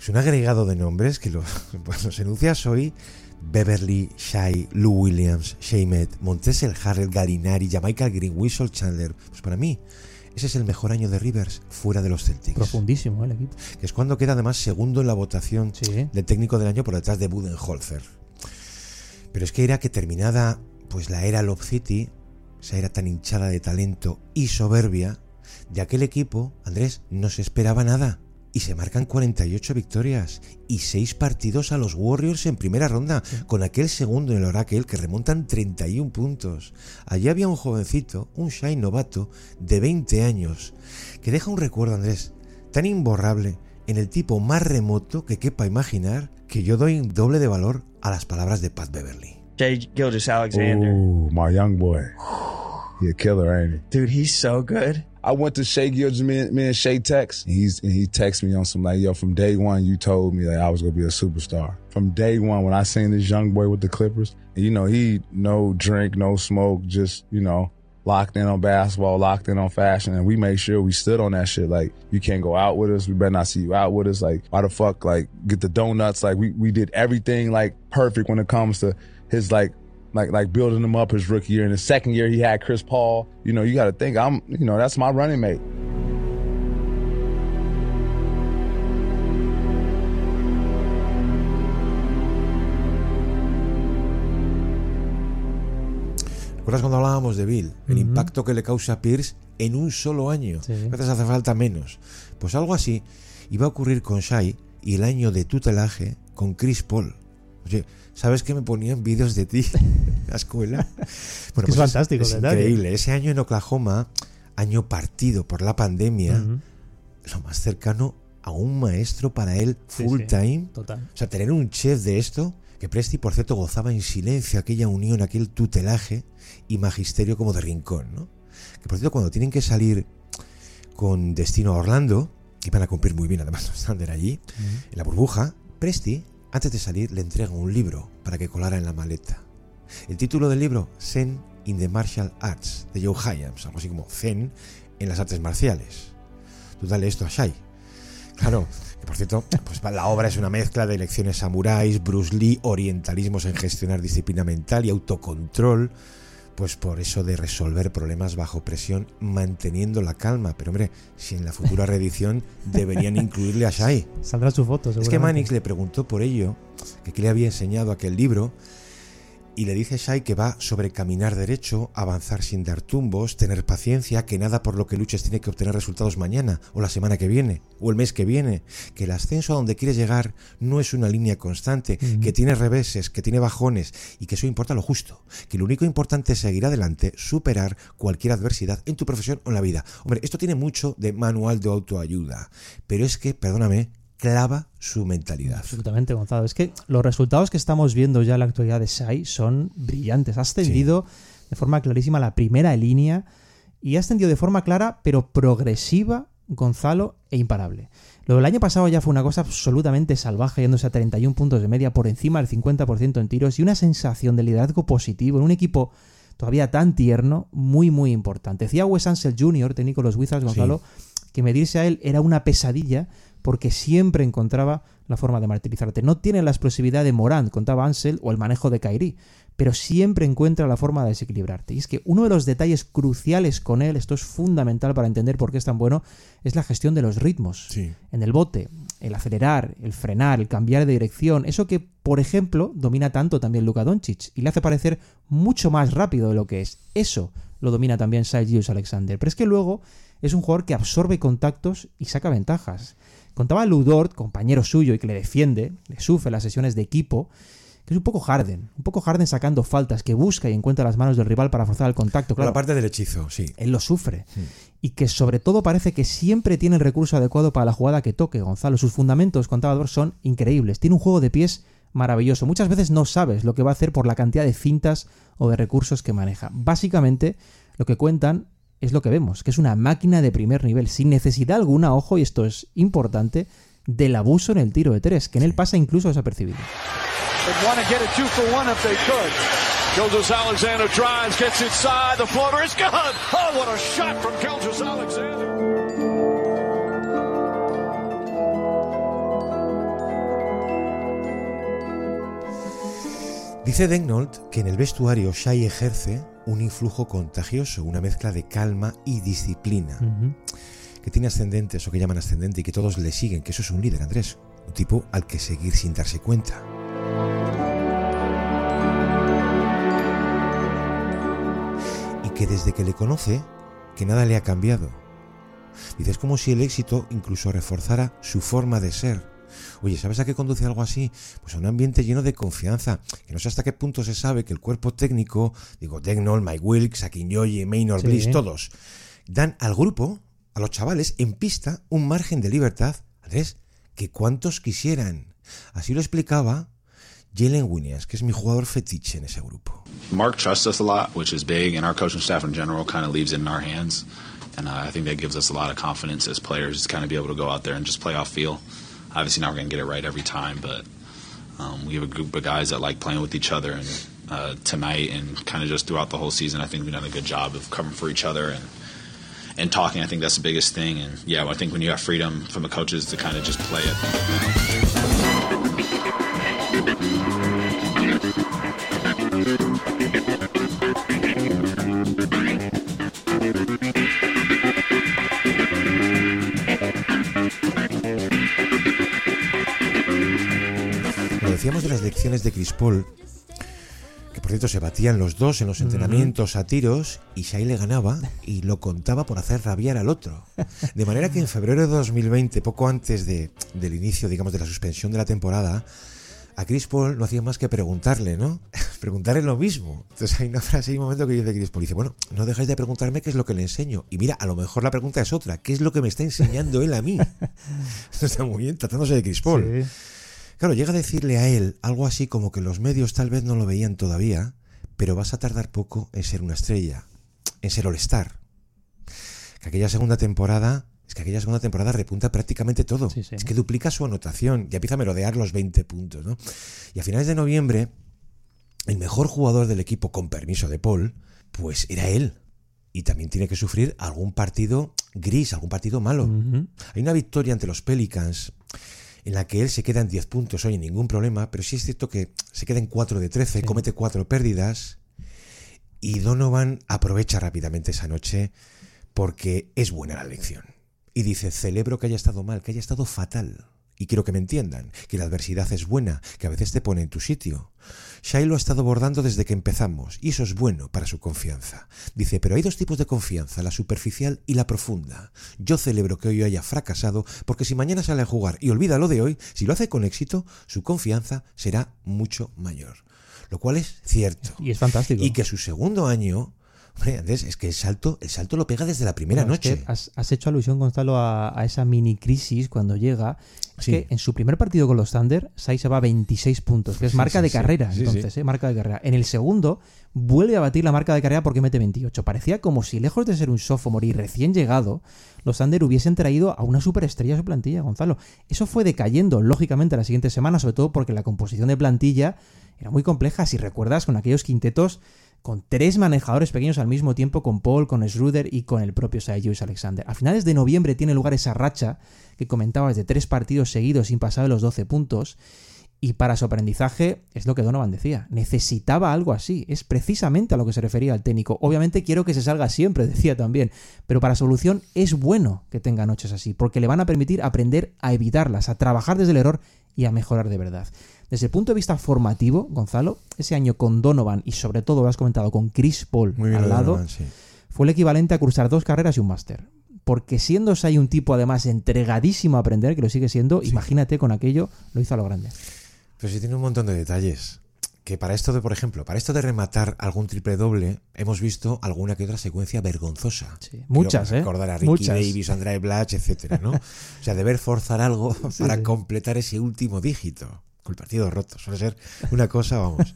Speaker 4: Es un agregado de nombres que los, [LAUGHS] pues, los enuncias hoy. Beverly, Shai, Lou Williams, Shamet, Montesel Harrell, Galinari, Jamaica Green, Whistle Chandler. Pues para mí, ese es el mejor año de Rivers fuera de los Celtics.
Speaker 5: Profundísimo ¿eh? el equipo.
Speaker 4: Que es cuando queda además segundo en la votación
Speaker 5: Sí.
Speaker 4: del técnico del año por detrás de Budenholzer. Pero es que era que terminada pues la era Love City, esa era tan hinchada de talento y soberbia, de aquel equipo, Andrés, no se esperaba nada. Y se marcan 48 victorias y 6 partidos a los Warriors en primera ronda, con aquel segundo en el Oracle que remontan 31 puntos. Allí había un jovencito, un Shine novato, de 20 años, que deja un recuerdo, Andrés, tan imborrable en el tipo más remoto que quepa imaginar que yo doy un doble de valor a las palabras de Pat Beverly.
Speaker 11: Jay Gilgis Alexander.
Speaker 8: Ooh, my young boy. [SIGHS] He a killer, ain't he?
Speaker 11: Dude, he's so good.
Speaker 9: I went to Shay Gilgis, me, me and Shay text. And he's and he texted me on some like, yo, from day one, you told me that I was gonna be a superstar. From day one, when I seen this young boy with the Clippers, and you know, he no drink, no smoke, just you know, locked in on basketball, locked in on fashion, and we made sure we stood on that shit. Like, you can't go out with us. We better not see you out with us. Like, why the fuck, like, get the donuts? Like, we we did everything like perfect when it comes to his like like like building him up his rookie year. In the second year, he had Chris Paul. You know, you got to think I'm, you know, that's my running mate.
Speaker 4: ¿Recuerdas cuando hablábamos de Bill? El
Speaker 5: Ujú.
Speaker 4: impacto que le causa Pierce en un solo año.
Speaker 5: Sí.
Speaker 4: A veces hace falta menos. Pues algo así iba a ocurrir con Shai y el año de tutelaje con Chris Paul. Oye, ¿sabes que me ponían vídeos de ti [LAUGHS] en la escuela? [LAUGHS] Bueno,
Speaker 5: que es fantástico
Speaker 4: Es, increíble. Ese año en Oklahoma, año partido por la pandemia, lo más cercano a un maestro para él full
Speaker 5: sí,
Speaker 4: time.
Speaker 5: total.
Speaker 4: O sea, tener un chef de esto, que Presti, por cierto, gozaba en silencio aquella unión, aquel tutelaje y magisterio como de rincón, ¿no? Que por cierto, cuando tienen que salir con destino a Orlando, iban a cumplir muy bien además los Thunder allí, en la burbuja, Presti, antes de salir, le entrega un libro para que colara en la maleta. El título del libro, Zen in the Martial Arts, de Joe Hyams, algo así como Zen en las artes marciales. Tú dale esto a Shai. Claro, que por cierto, pues la obra es una mezcla de lecciones samuráis, Bruce Lee, orientalismos en gestionar disciplina mental y autocontrol, pues por eso de resolver problemas bajo presión manteniendo la calma. Pero hombre, si en la futura [LAUGHS] reedición deberían incluirle a Shai.
Speaker 5: Saldrá su foto,
Speaker 4: Es que. Manix le preguntó por ello, que qué le había enseñado aquel libro, y le dice Shai que va sobre caminar derecho, avanzar sin dar tumbos, tener paciencia, que nada por lo que luches tiene que obtener resultados mañana, o la semana que viene, o el mes que viene, que el ascenso a donde quieres llegar no es una línea constante, que tiene reveses, que tiene bajones, y que eso importa lo justo, que lo único importante es seguir adelante, superar cualquier adversidad en tu profesión o en la vida. Hombre, esto tiene mucho de manual de autoayuda, pero es que, perdóname, clava su mentalidad.
Speaker 5: Absolutamente, Gonzalo. Es que los resultados que estamos viendo ya en la actualidad de Sai son brillantes. Ha ascendido de forma clarísima la primera línea y ha ascendido de forma clara, pero progresiva, Gonzalo, e imparable. Lo del año pasado ya fue una cosa absolutamente salvaje, yéndose a 31 puntos de media por encima del 50% en tiros y una sensación de liderazgo positivo en un equipo todavía tan tierno, muy, muy importante. Decía Wes Ansel Jr., técnico de los Wizards, Gonzalo, que medirse a él era una pesadilla porque siempre encontraba la forma de martirizarte. No tiene la explosividad de Morant, contaba Ansel, o el manejo de Kyrie, pero siempre encuentra la forma de desequilibrarte. Y es que uno de los detalles cruciales con él, esto es fundamental para entender por qué es tan bueno, es la gestión de los ritmos.
Speaker 4: Sí.
Speaker 5: En el bote, el acelerar, el frenar, el cambiar de dirección, eso que, por ejemplo, domina tanto también Luka Doncic y le hace parecer mucho más rápido de lo que es. Eso lo domina también Gilgeous Alexander. Pero es que luego es un jugador que absorbe contactos y saca ventajas. Contaba Ludort, compañero suyo y que le defiende, le sufre las sesiones de equipo, que es un poco Harden, un poco Harden sacando faltas, que busca y encuentra las manos del rival para forzar el contacto.
Speaker 4: Por
Speaker 5: Claro,
Speaker 4: la parte del hechizo, sí.
Speaker 5: él lo sufre. Y que sobre todo parece que siempre tiene el recurso adecuado para la jugada que toque, Gonzalo. Sus fundamentos, contaba Dor, son increíbles. Tiene un juego de pies maravilloso. Muchas veces no sabes lo que va a hacer por la cantidad de fintas o de recursos que maneja. Básicamente, lo que cuentan es lo que vemos, que es una máquina de primer nivel, sin necesidad alguna, ojo, y esto es importante, del abuso en el tiro de tres, que en él pasa incluso desapercibido.
Speaker 7: They'd want to get a two for one if they could. Gilgis Alexander drives, gets inside, the floater is good. Oh, what a shot from Gilgis Alexander.
Speaker 4: Dice Degnold que en el vestuario Shai ejerce un influjo contagioso, una mezcla de calma y disciplina, que tiene ascendentes o que llaman ascendente y que todos le siguen, que eso es un líder, Andrés, un tipo al que seguir sin darse cuenta. Y que desde que le conoce, que nada le ha cambiado. Dice, es como si el éxito incluso reforzara su forma de ser. Oye, ¿sabes a qué conduce algo así? Pues a un ambiente lleno de confianza, que no sé hasta qué punto se sabe que el cuerpo técnico, digo, Degnol, Mike Wilkes, Akinyoyi, Maynard
Speaker 5: Sí.
Speaker 4: Bliss, todos, dan al grupo, a los chavales, en pista, un margen de libertad, Andrés, que cuantos quisieran. Así lo explicaba Jalen Williams, que es mi jugador fetiche en ese grupo.
Speaker 12: Mark trusts us a lot, which is big, and our coaching staff in general kind of leaves it in our hands. And uh, I think that gives us a lot of confidence as players to kind of be able to go out there and just play off feel. Obviously, not going to get it right every time, but um, we have a group of guys that like playing with each other. And uh, tonight and kind of just throughout the whole season, I think we've done a good job of covering for each other and and talking. I think that's the biggest thing. And yeah, I think when you have freedom from the coaches to kind of just play it.
Speaker 4: Decíamos de las lecciones de Chris Paul, que por cierto se batían los dos en los entrenamientos a tiros y Shai le ganaba y lo contaba por hacer rabiar al otro. De manera que en febrero de 2020, poco antes de, del inicio, digamos, de la suspensión de la temporada, a Chris Paul no hacía más que preguntarle, ¿no? [LAUGHS] preguntarle lo mismo. Entonces hay una frase, hay un momento que dice Chris Paul, dice, bueno, no dejáis de preguntarme qué es lo que le enseño. Y mira, a lo mejor la pregunta es otra, ¿qué es lo que me está enseñando él a mí? [LAUGHS] Esto está muy bien, tratándose de Chris Paul.
Speaker 5: Sí.
Speaker 4: Claro, llega a decirle a él algo así como que los medios tal vez no lo veían todavía, pero vas a tardar poco en ser una estrella, en ser All-Star. Que aquella segunda temporada, es que aquella segunda temporada repunta prácticamente todo.
Speaker 5: Sí, sí.
Speaker 4: Es que duplica su anotación, ya empieza a merodear los 20 puntos, ¿no? Y a finales de noviembre, el mejor jugador del equipo, con permiso de Paul, pues era él. Y también tiene que sufrir algún partido gris, algún partido malo. Hay una victoria ante los Pelicans en la que él se queda en 10 puntos, oye, ningún problema, pero sí es cierto que se queda en 4 de 13, comete 4 pérdidas y Donovan aprovecha rápidamente esa noche porque es buena la lección. Y dice, celebro que haya estado mal, que haya estado fatal. Y quiero que me entiendan, que la adversidad es buena, que a veces te pone en tu sitio. Shai lo ha estado bordando desde que empezamos, y eso es bueno para su confianza. Dice, pero hay dos tipos de confianza, la superficial y la profunda. Yo celebro que hoy haya fracasado, porque si mañana sale a jugar y olvida lo de hoy, si lo hace con éxito, su confianza será mucho mayor. Lo cual es cierto.
Speaker 5: Y es fantástico.
Speaker 4: Y que su segundo año, Andrés, es que el salto, el salto lo pega desde la primera
Speaker 5: No, es
Speaker 4: noche.
Speaker 5: que has, has hecho alusión, Gonzalo, a, a esa mini crisis cuando llega. Es
Speaker 4: Sí.
Speaker 5: que en su primer partido con los Thunder, Sai se va a 26 puntos, que es marca
Speaker 4: sí,
Speaker 5: de
Speaker 4: sí.
Speaker 5: carrera, entonces. ¿eh? marca de carrera. En el segundo, vuelve a batir la marca de carrera porque mete 28. Parecía como si, lejos de ser un sophomore y recién llegado, los Thunder hubiesen traído a una superestrella a su plantilla, Gonzalo. Eso fue decayendo, lógicamente, la siguiente semana, sobre todo porque la composición de plantilla era muy compleja. Si recuerdas, con aquellos quintetos con tres manejadores pequeños al mismo tiempo, con Paul, con Schroeder y con el propio Gilgeous Alexander. A finales de noviembre tiene lugar esa racha que comentabas de tres partidos seguidos sin pasar de los 12 puntos. Y para su aprendizaje, es lo que Donovan decía, necesitaba algo así. Es precisamente a lo que se refería el técnico. Obviamente quiero que se salga siempre, [LAUGHS] decía también. Pero para solución es bueno que tenga noches así, porque le van a permitir aprender a evitarlas, a trabajar desde el error y a mejorar de verdad. Desde el punto de vista formativo, Gonzalo, ese año con Donovan y sobre todo, lo has comentado, con Chris Paul
Speaker 4: Muy
Speaker 5: al lado,
Speaker 4: Donovan, sí.
Speaker 5: fue el equivalente a cursar dos carreras y un máster. Porque siendo hay un tipo además entregadísimo a aprender, que lo sigue siendo, imagínate con aquello, lo hizo a lo grande.
Speaker 4: Pero sí tiene un montón de detalles. Que para esto de, por ejemplo, para esto de rematar algún triple doble, hemos visto alguna que otra secuencia vergonzosa.
Speaker 5: Sí, muchas,
Speaker 4: Quiero
Speaker 5: ¿eh?
Speaker 4: Recordar a Ricky
Speaker 5: Muchas.
Speaker 4: Davis, Andrea Blatch, etcétera, ¿no? [LAUGHS] o sea, deber forzar algo para completar ese último dígito. El partido roto. Suele ser una cosa, vamos.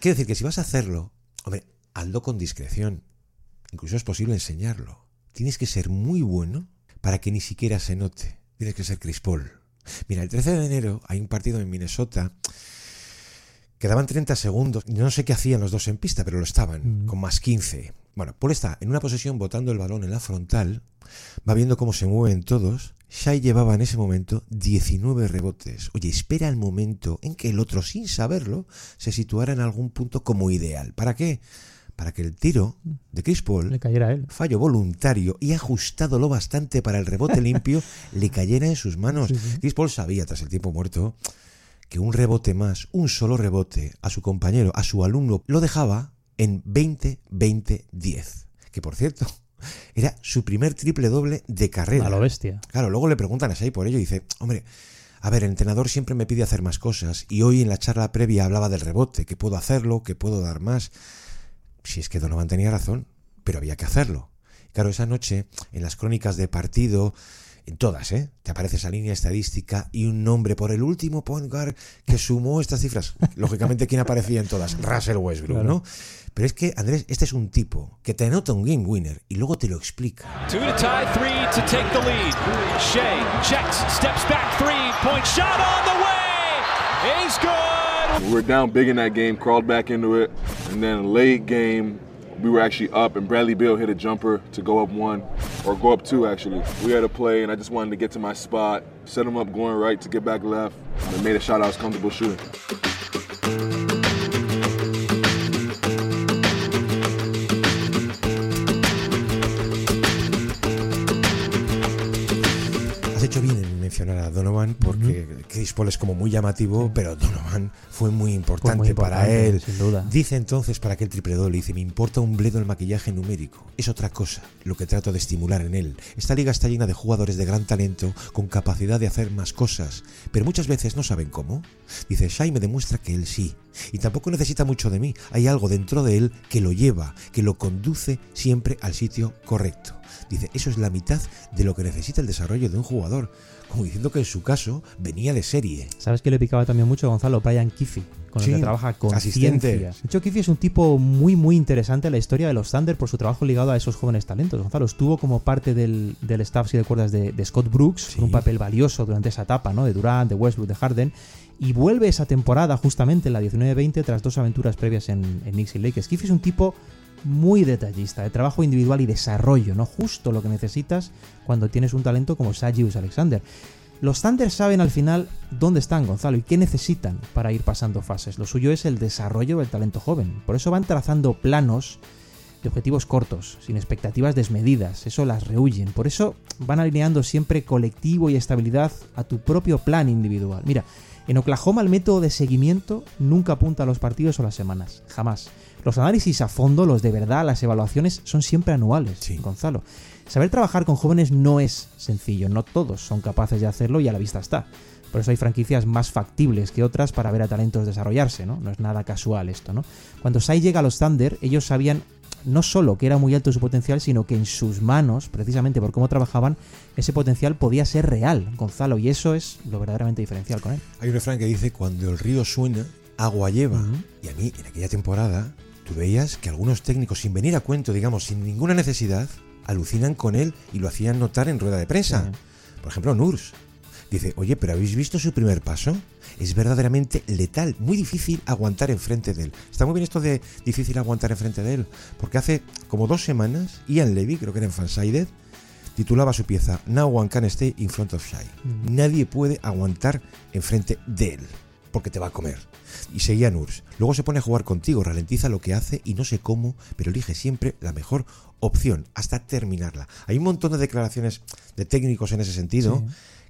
Speaker 4: Quiero decir que si vas a hacerlo, hombre, hazlo con discreción. Incluso es posible enseñarlo. Tienes que ser muy bueno para que ni siquiera se note. Tienes que ser Chris Paul. Mira, el 13 de enero hay un partido en Minnesota. Quedaban 30 segundos. No sé qué hacían los dos en pista, pero lo estaban, con más 15. Bueno, Paul está en una posesión botando el balón en la frontal, va viendo cómo se mueven todos. Shai llevaba en ese momento 19 rebotes. Oye, espera el momento en que el otro, sin saberlo, se situara en algún punto como ideal. ¿Para qué? Para que el tiro de Chris Paul,
Speaker 5: Le cayera a él.
Speaker 4: fallo voluntario y ajustado lo bastante para el rebote limpio, [LAUGHS] le cayera en sus manos. Chris Paul sabía, tras el tiempo muerto, que un rebote más, un solo rebote a su compañero, a su alumno, lo dejaba en 20-20-10. Que por cierto, [LAUGHS] era su primer triple doble de carrera.
Speaker 5: A lo bestia.
Speaker 4: Claro, luego le preguntan a Shai por ello y dice, hombre, a ver, el entrenador siempre me pide hacer más cosas y hoy en la charla previa hablaba del rebote, que puedo hacerlo, que puedo dar más. Si es que Donovan tenía razón, pero había que hacerlo. Claro, esa noche, en las crónicas de partido, en todas, ¿eh? Te aparece esa línea estadística y un nombre por el último point guard que sumó estas cifras. Lógicamente, ¿quién aparecía en todas? Russell Westbrook,
Speaker 5: Claro.
Speaker 4: ¿no? Pero es que, Andrés, este es un tipo que te anota un game winner y luego te lo explica.
Speaker 7: Two to tie, three to take the lead. Shea checks, steps back, three point shot on the way. He's good.
Speaker 8: We were down big in that game, crawled back into it, and then late game, we were actually up, and Bradley Bill hit a jumper to go up one, or go up two actually. We had a play, and I just wanted to get to my spot, set him up going right to get back left, and made a shot I was comfortable shooting.
Speaker 4: Has hecho bien en mencionar a Donovan porque Chris Paul es como muy llamativo, pero Donovan fue muy importante,
Speaker 5: muy
Speaker 4: para él.
Speaker 5: sin duda.
Speaker 4: Dice entonces para aquel triple doble, dice, me importa un bledo el maquillaje numérico. Es otra cosa lo que trato de estimular en él. Esta liga está llena de jugadores de gran talento con capacidad de hacer más cosas, pero muchas veces no saben cómo. Dice, Shai me demuestra que él sí. Y tampoco necesita mucho de mí. Hay algo dentro de él que lo lleva, que lo conduce siempre al sitio correcto. Dice, eso es la mitad de lo que necesita el desarrollo de un jugador. Como diciendo que en su caso venía de serie.
Speaker 5: ¿Sabes que le picaba también mucho a Gonzalo? Brian Kiffy, con
Speaker 4: Sí,
Speaker 5: el que trabaja con
Speaker 4: asistente.
Speaker 5: De hecho, Kiffy es un tipo muy, muy interesante en la historia de los Thunder por su trabajo ligado a esos jóvenes talentos. Gonzalo estuvo como parte del, del staff, si recuerdas, de, de Scott Brooks, con un papel valioso durante esa etapa, ¿no? De Durant, de Westbrook, de Harden. Y vuelve esa temporada justamente en la 19-20 tras dos aventuras previas en, en Knicks y Lakers. Kiffy es un tipo muy detallista, de trabajo individual y desarrollo, ¿no? Justo lo que necesitas cuando tienes un talento como Sagius Alexander. Los Thunder saben al final dónde están, Gonzalo, y qué necesitan para ir pasando fases. Lo suyo es el desarrollo del talento joven. Por eso van trazando planos de objetivos cortos, sin expectativas desmedidas. Eso las rehuyen. Por eso van alineando siempre colectivo y estabilidad a tu propio plan individual. Mira, en Oklahoma el método de seguimiento nunca apunta a los partidos o las semanas. Jamás. Los análisis a fondo, los de verdad, las evaluaciones son siempre anuales, Gonzalo. Saber trabajar con jóvenes no es sencillo, no todos son capaces de hacerlo y a la vista está. Por eso hay franquicias más factibles que otras para ver a talentos desarrollarse, ¿no? No es nada casual esto, ¿no? Cuando Sai llega a los Thunder, ellos sabían no solo que era muy alto su potencial, sino que en sus manos, precisamente por cómo trabajaban, ese potencial podía ser real, Gonzalo, y eso es lo verdaderamente diferencial con él.
Speaker 4: Hay un refrán que dice, cuando el río suena, agua lleva. Y a mí, en aquella temporada, tú veías que algunos técnicos, sin venir a cuento, digamos, sin ninguna necesidad, alucinan con él y lo hacían notar en rueda de prensa. Por ejemplo, Nurs. Dice, oye, pero ¿habéis visto su primer paso? Es verdaderamente letal, muy difícil aguantar enfrente de él. Está muy bien esto de difícil aguantar enfrente de él, porque hace como dos semanas, Ian Levy, creo que era en Fansided, titulaba su pieza No one can stay in front of Shai. Nadie puede aguantar enfrente de él, porque te va a comer. Y seguía Nurs. Luego se pone a jugar contigo, ralentiza lo que hace y no sé cómo, pero elige siempre la mejor opción hasta terminarla. Hay un montón de declaraciones de técnicos en ese sentido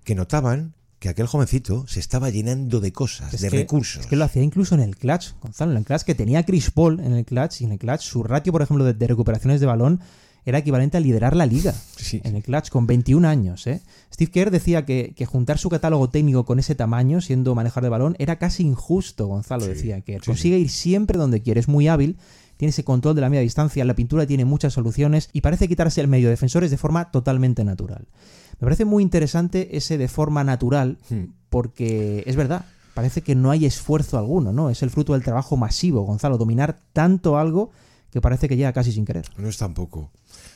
Speaker 4: que notaban que aquel jovencito se estaba llenando de cosas,
Speaker 5: Es
Speaker 4: de
Speaker 5: que-
Speaker 4: recursos.
Speaker 5: Es que lo hacía incluso en el clutch, Gonzalo, en el clutch que tenía Chris Paul en el clutch y en el clutch su ratio, por ejemplo, de, de recuperaciones de balón era equivalente a liderar la liga en el clutch con 21 años. ¿eh? Steve Kerr decía que, que juntar su catálogo técnico con ese tamaño, siendo manejar de balón, era casi injusto, Gonzalo decía que consigue ir siempre donde quiere, es muy hábil. Tiene ese control de la media distancia, la pintura tiene muchas soluciones y parece quitarse el medio de defensores de forma totalmente natural. Me parece muy interesante ese de forma natural, porque es verdad, parece que no hay esfuerzo alguno, ¿no? Es el fruto del trabajo masivo, Gonzalo, dominar tanto algo que parece que llega casi sin querer.
Speaker 4: No es tampoco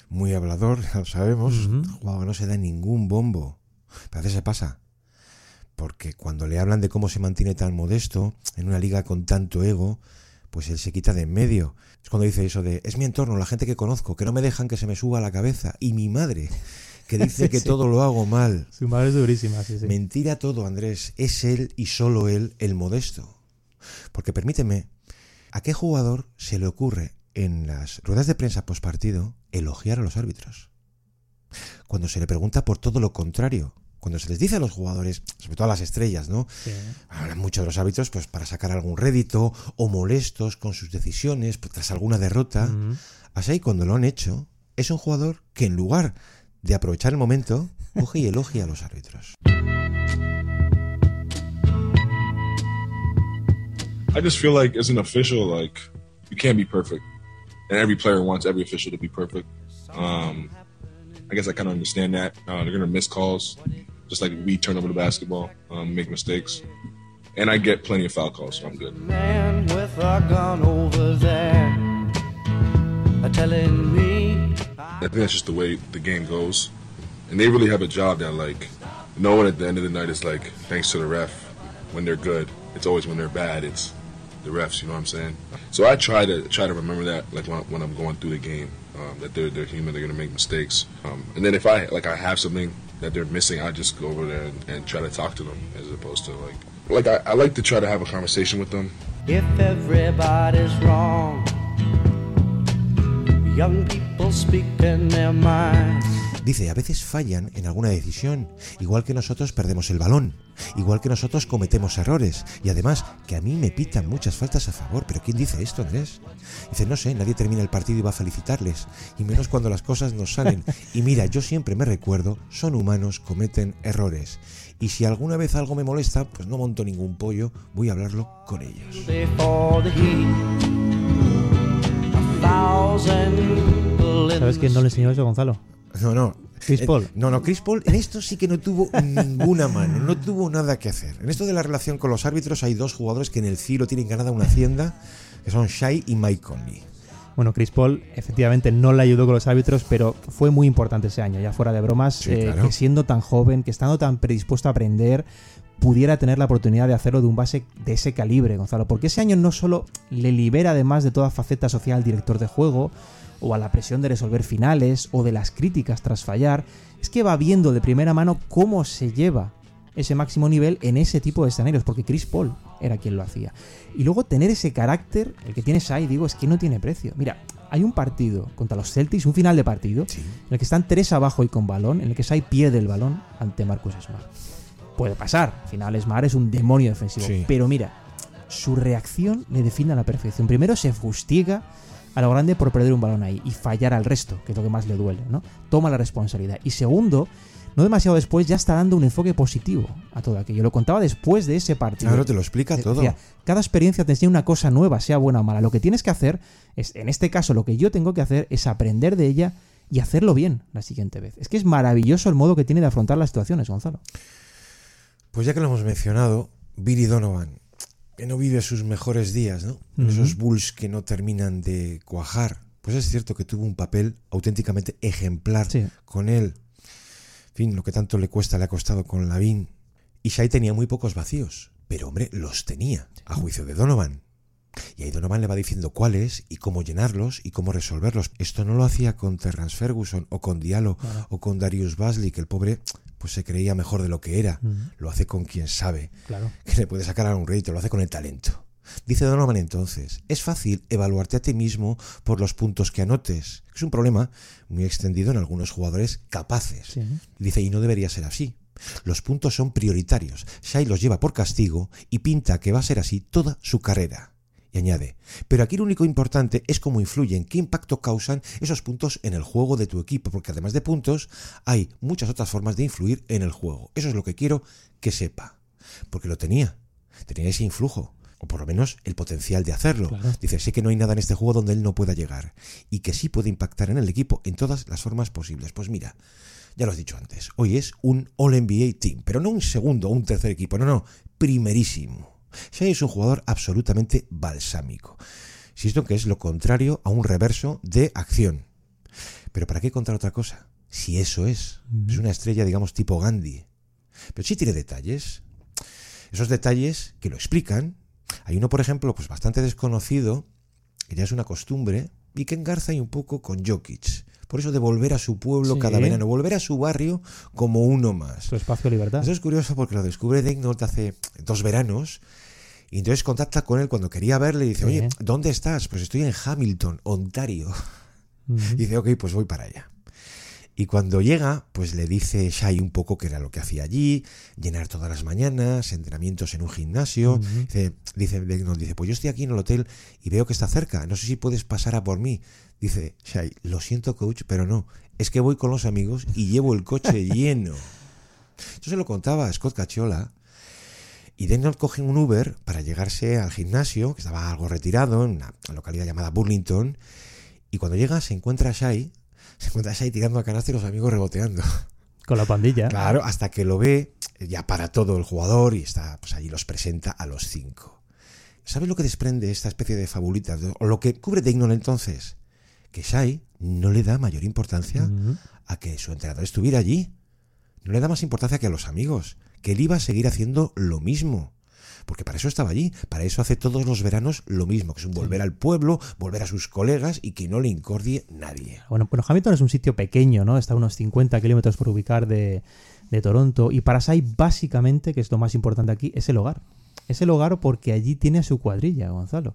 Speaker 4: muy hablador, ya lo sabemos. No se da ningún bombo. Pero a veces se pasa. Porque cuando le hablan de cómo se mantiene tan modesto en una liga con tanto ego, pues él se quita de en medio. Es cuando dice eso de, es mi entorno, la gente que conozco, que no me dejan que se me suba a la cabeza. Y mi madre, que dice [LAUGHS]
Speaker 5: Sí,
Speaker 4: que
Speaker 5: sí.
Speaker 4: todo lo hago mal.
Speaker 5: Su madre es durísima, sí, sí.
Speaker 4: Mentira todo, Andrés. Es él y solo él el modesto. Porque permíteme, ¿a qué jugador se le ocurre en las ruedas de prensa postpartido elogiar a los árbitros? Cuando se le pregunta por todo lo contrario. Cuando se les dice a los jugadores, sobre todo a las estrellas, ¿no? Hablan mucho de los árbitros pues para sacar algún rédito o molestos con sus decisiones pues, tras alguna derrota. Así cuando lo han hecho, es un jugador que en lugar de aprovechar el momento, coge y elogia a los árbitros.
Speaker 8: I just feel like as an official, like you can't be perfect, and every player wants every official to be perfect. Um, I guess I kind of understand that. Uh, they're gonna miss calls, just like we turn over the basketball, um, make mistakes, and I get plenty of foul calls, so I'm good.
Speaker 13: Man with a gun over there are telling me
Speaker 8: I think that's just the way the game goes, and they really have a job that like no one at the end of the night is like thanks to the ref when they're good. It's always when they're bad. It's the refs. You know what I'm saying? So I try to try to remember that like when, when I'm going through the game um, that they're they're human. They're gonna make mistakes. Um, and then if I like I have something that they're missing, I just go over there and, and try to talk to them as opposed to like like I, I like to try to have a conversation with them.
Speaker 13: if everybody's wrong. Young people speak in their minds.
Speaker 4: Dice, a veces fallan en alguna decisión, igual que nosotros perdemos el balón, igual que nosotros cometemos errores, y además que a mí me pitan muchas faltas a favor. ¿Pero quién dice esto, Andrés? Dice, no sé, nadie termina el partido y va a felicitarles, y menos cuando las cosas no salen. Y mira, yo siempre me recuerdo, son humanos, cometen errores. Y si alguna vez algo me molesta, pues no monto ningún pollo, voy a hablarlo con ellos.
Speaker 5: ¿Sabes quién no le enseñó eso, Gonzalo?
Speaker 4: No, no.
Speaker 5: Chris
Speaker 4: Eh,
Speaker 5: Paul.
Speaker 4: No, no, Chris Paul en esto sí que no tuvo ninguna mano, no tuvo nada que hacer. En esto de la relación con los árbitros hay dos jugadores que en el cielo tienen ganada una hacienda, que son Shai y Mike Conley.
Speaker 5: Bueno, Chris Paul efectivamente no le ayudó con los árbitros, pero fue muy importante ese año, ya fuera de bromas,
Speaker 4: Sí,
Speaker 5: eh,
Speaker 4: claro.
Speaker 5: que siendo tan joven, que estando tan predispuesto a aprender, pudiera tener la oportunidad de hacerlo de un base de ese calibre, Gonzalo. Porque ese año no solo le libera además de toda faceta social al director de juego, o a la presión de resolver finales, o de las críticas tras fallar, es que va viendo de primera mano cómo se lleva ese máximo nivel en ese tipo de escenarios, porque Chris Paul era quien lo hacía. Y luego tener ese carácter, el que tiene Shai, digo, es que no tiene precio. Mira, hay un partido contra los Celtics, un final de partido, en el que están tres abajo y con balón, en el que Shai pierde el balón ante Marcus Smart. Puede pasar, al final Smart es un demonio defensivo,
Speaker 4: Sí.
Speaker 5: pero mira, su reacción le define a la perfección. Primero se fustiga a lo grande por perder un balón ahí y fallar al resto, que es lo que más le duele, ¿no? Toma la responsabilidad. Y segundo, no demasiado después ya está dando un enfoque positivo a todo aquello. Lo contaba después de ese partido.
Speaker 4: Claro, te lo explica todo.
Speaker 5: Decía, cada experiencia te enseña una cosa nueva, sea buena o mala. Lo que tienes que hacer es, en este caso, lo que yo tengo que hacer es aprender de ella y hacerlo bien la siguiente vez. Es que es maravilloso el modo que tiene de afrontar las situaciones, Gonzalo.
Speaker 4: Pues ya que lo hemos mencionado, Billy Donovan, que no vive sus mejores días, ¿no? Esos Bulls que no terminan de cuajar. Pues es cierto que tuvo un papel auténticamente ejemplar
Speaker 5: Sí.
Speaker 4: con él. En fin, lo que tanto le cuesta le ha costado con Lavin. Y Shai tenía muy pocos vacíos, pero hombre, los tenía, a juicio de Donovan. Y ahí Donovan le va diciendo cuáles y cómo llenarlos y cómo resolverlos. Esto no lo hacía con Terrence Ferguson o con Diallo
Speaker 5: Claro.
Speaker 4: o con Darius Basley, que el pobre pues se creía mejor de lo que era. Lo hace con quien sabe
Speaker 5: Claro.
Speaker 4: que le puede sacar a un rédito, lo hace con el talento. Dice Donovan entonces, es fácil evaluarte a ti mismo por los puntos que anotes. Es un problema muy extendido en algunos jugadores capaces.
Speaker 5: Sí.
Speaker 4: Dice, y no debería ser así. Los puntos son prioritarios. Shai los lleva por castigo y pinta que va a ser así toda su carrera. Y añade, pero aquí lo único importante es cómo influyen, qué impacto causan esos puntos en el juego de tu equipo, porque además de puntos, hay muchas otras formas de influir en el juego. Eso es lo que quiero que sepa. Porque lo tenía. Tenía ese influjo. O por lo menos el potencial de hacerlo.
Speaker 5: Claro.
Speaker 4: Dice, sé que no hay nada en este juego donde él no pueda llegar. Y que sí puede impactar en el equipo en todas las formas posibles. Pues mira, ya lo has dicho antes, hoy es un All-NBA Team, pero no un segundo o un tercer equipo, no, no, primerísimo. Shai es un jugador absolutamente balsámico. Insisto que es lo contrario a un reverso de acción. Pero ¿para qué contar otra cosa? Si eso es. Es una estrella, digamos, tipo Gandhi. Pero sí tiene detalles. Esos detalles que lo explican. Hay uno, por ejemplo, pues bastante desconocido, que ya es una costumbre, y que engarza ahí un poco con Jokic. Por eso de volver a su pueblo
Speaker 5: Sí.
Speaker 4: cada verano, volver a su barrio como uno más.
Speaker 5: Su espacio de libertad.
Speaker 4: Eso es curioso porque lo descubre Degnault hace dos veranos. Y entonces contacta con él cuando quería verle y dice,
Speaker 5: Sí.
Speaker 4: oye, ¿dónde estás? Pues estoy en Hamilton, Ontario. [LAUGHS] Y dice, ok, pues voy para allá. Y cuando llega, pues le dice Shai un poco qué era lo que hacía allí, llenar todas las mañanas, entrenamientos en un gimnasio. Dice, dice, Degnault, dice, pues yo estoy aquí en el hotel y veo que está cerca, no sé si puedes pasar a por mí. Dice Shai, lo siento coach, pero no, es que voy con los amigos y llevo el coche [LAUGHS] lleno. Yo se lo contaba a Scott Cacciola y Degnault coge un Uber para llegarse al gimnasio, que estaba algo retirado, en una localidad llamada Burlington, y cuando llega se encuentra a Shai, se encuentra a Shai tirando a canasta y los amigos reboteando.
Speaker 5: Con la pandilla.
Speaker 4: Claro, hasta que lo ve, ya para todo el jugador y está, pues allí los presenta a los cinco. ¿Sabes lo que desprende esta especie de fabulita? O lo que cubre Degnault entonces? Que Shai no le da mayor importancia a que su entrenador estuviera allí. No le da más importancia que a los amigos, que él iba a seguir haciendo lo mismo. Porque para eso estaba allí, para eso hace todos los veranos lo mismo, que es un volver al pueblo, volver a sus colegas y que no le incordie nadie.
Speaker 5: Bueno, bueno, Hamilton es un sitio pequeño, ¿no? Está a unos 50 kilómetros por ubicar de, de Toronto. Y para Sai, básicamente, que es lo más importante aquí, es el hogar. Es el hogar porque allí tiene a su cuadrilla, Gonzalo.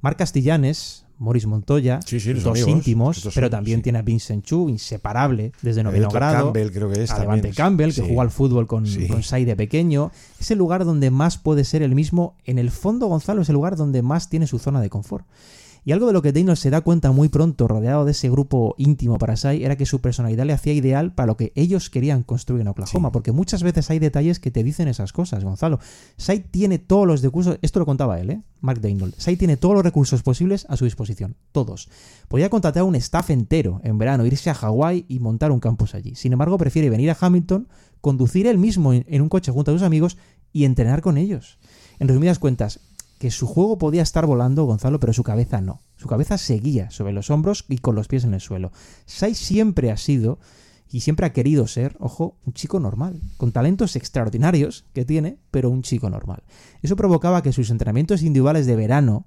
Speaker 5: Marc Castillanes, Morris Montoya,
Speaker 4: Sí, sí, los
Speaker 5: dos
Speaker 4: amigos,
Speaker 5: íntimos, pero también
Speaker 4: sí.
Speaker 5: tiene a Vincent Chu, inseparable, desde noveno grado.
Speaker 4: Campbell, creo que es
Speaker 5: a. Levante Campbell, que jugó al fútbol con, con Sai de pequeño. Es el lugar donde más puede ser el mismo. En el fondo, Gonzalo es el lugar donde más tiene su zona de confort. Y algo de lo que Daniel se da cuenta muy pronto, rodeado de ese grupo íntimo para Sai, era que su personalidad le hacía ideal para lo que ellos querían construir en Oklahoma. Porque muchas veces hay detalles que te dicen esas cosas, Gonzalo. Sai tiene todos los recursos, esto lo contaba él, ¿eh? Mark Daniel. Sai tiene todos los recursos posibles a su disposición, todos. Podía contratar a un staff entero en verano, irse a Hawái y montar un campus allí. Sin embargo, prefiere venir a Hamilton, conducir él mismo en un coche junto a sus amigos y entrenar con ellos. En resumidas cuentas, que su juego podía estar volando, Gonzalo, pero su cabeza no. Su cabeza seguía sobre los hombros y con los pies en el suelo. Sai siempre ha sido y siempre ha querido ser, ojo, un chico normal, con talentos extraordinarios que tiene, pero un chico normal. Eso provocaba que sus entrenamientos individuales de verano,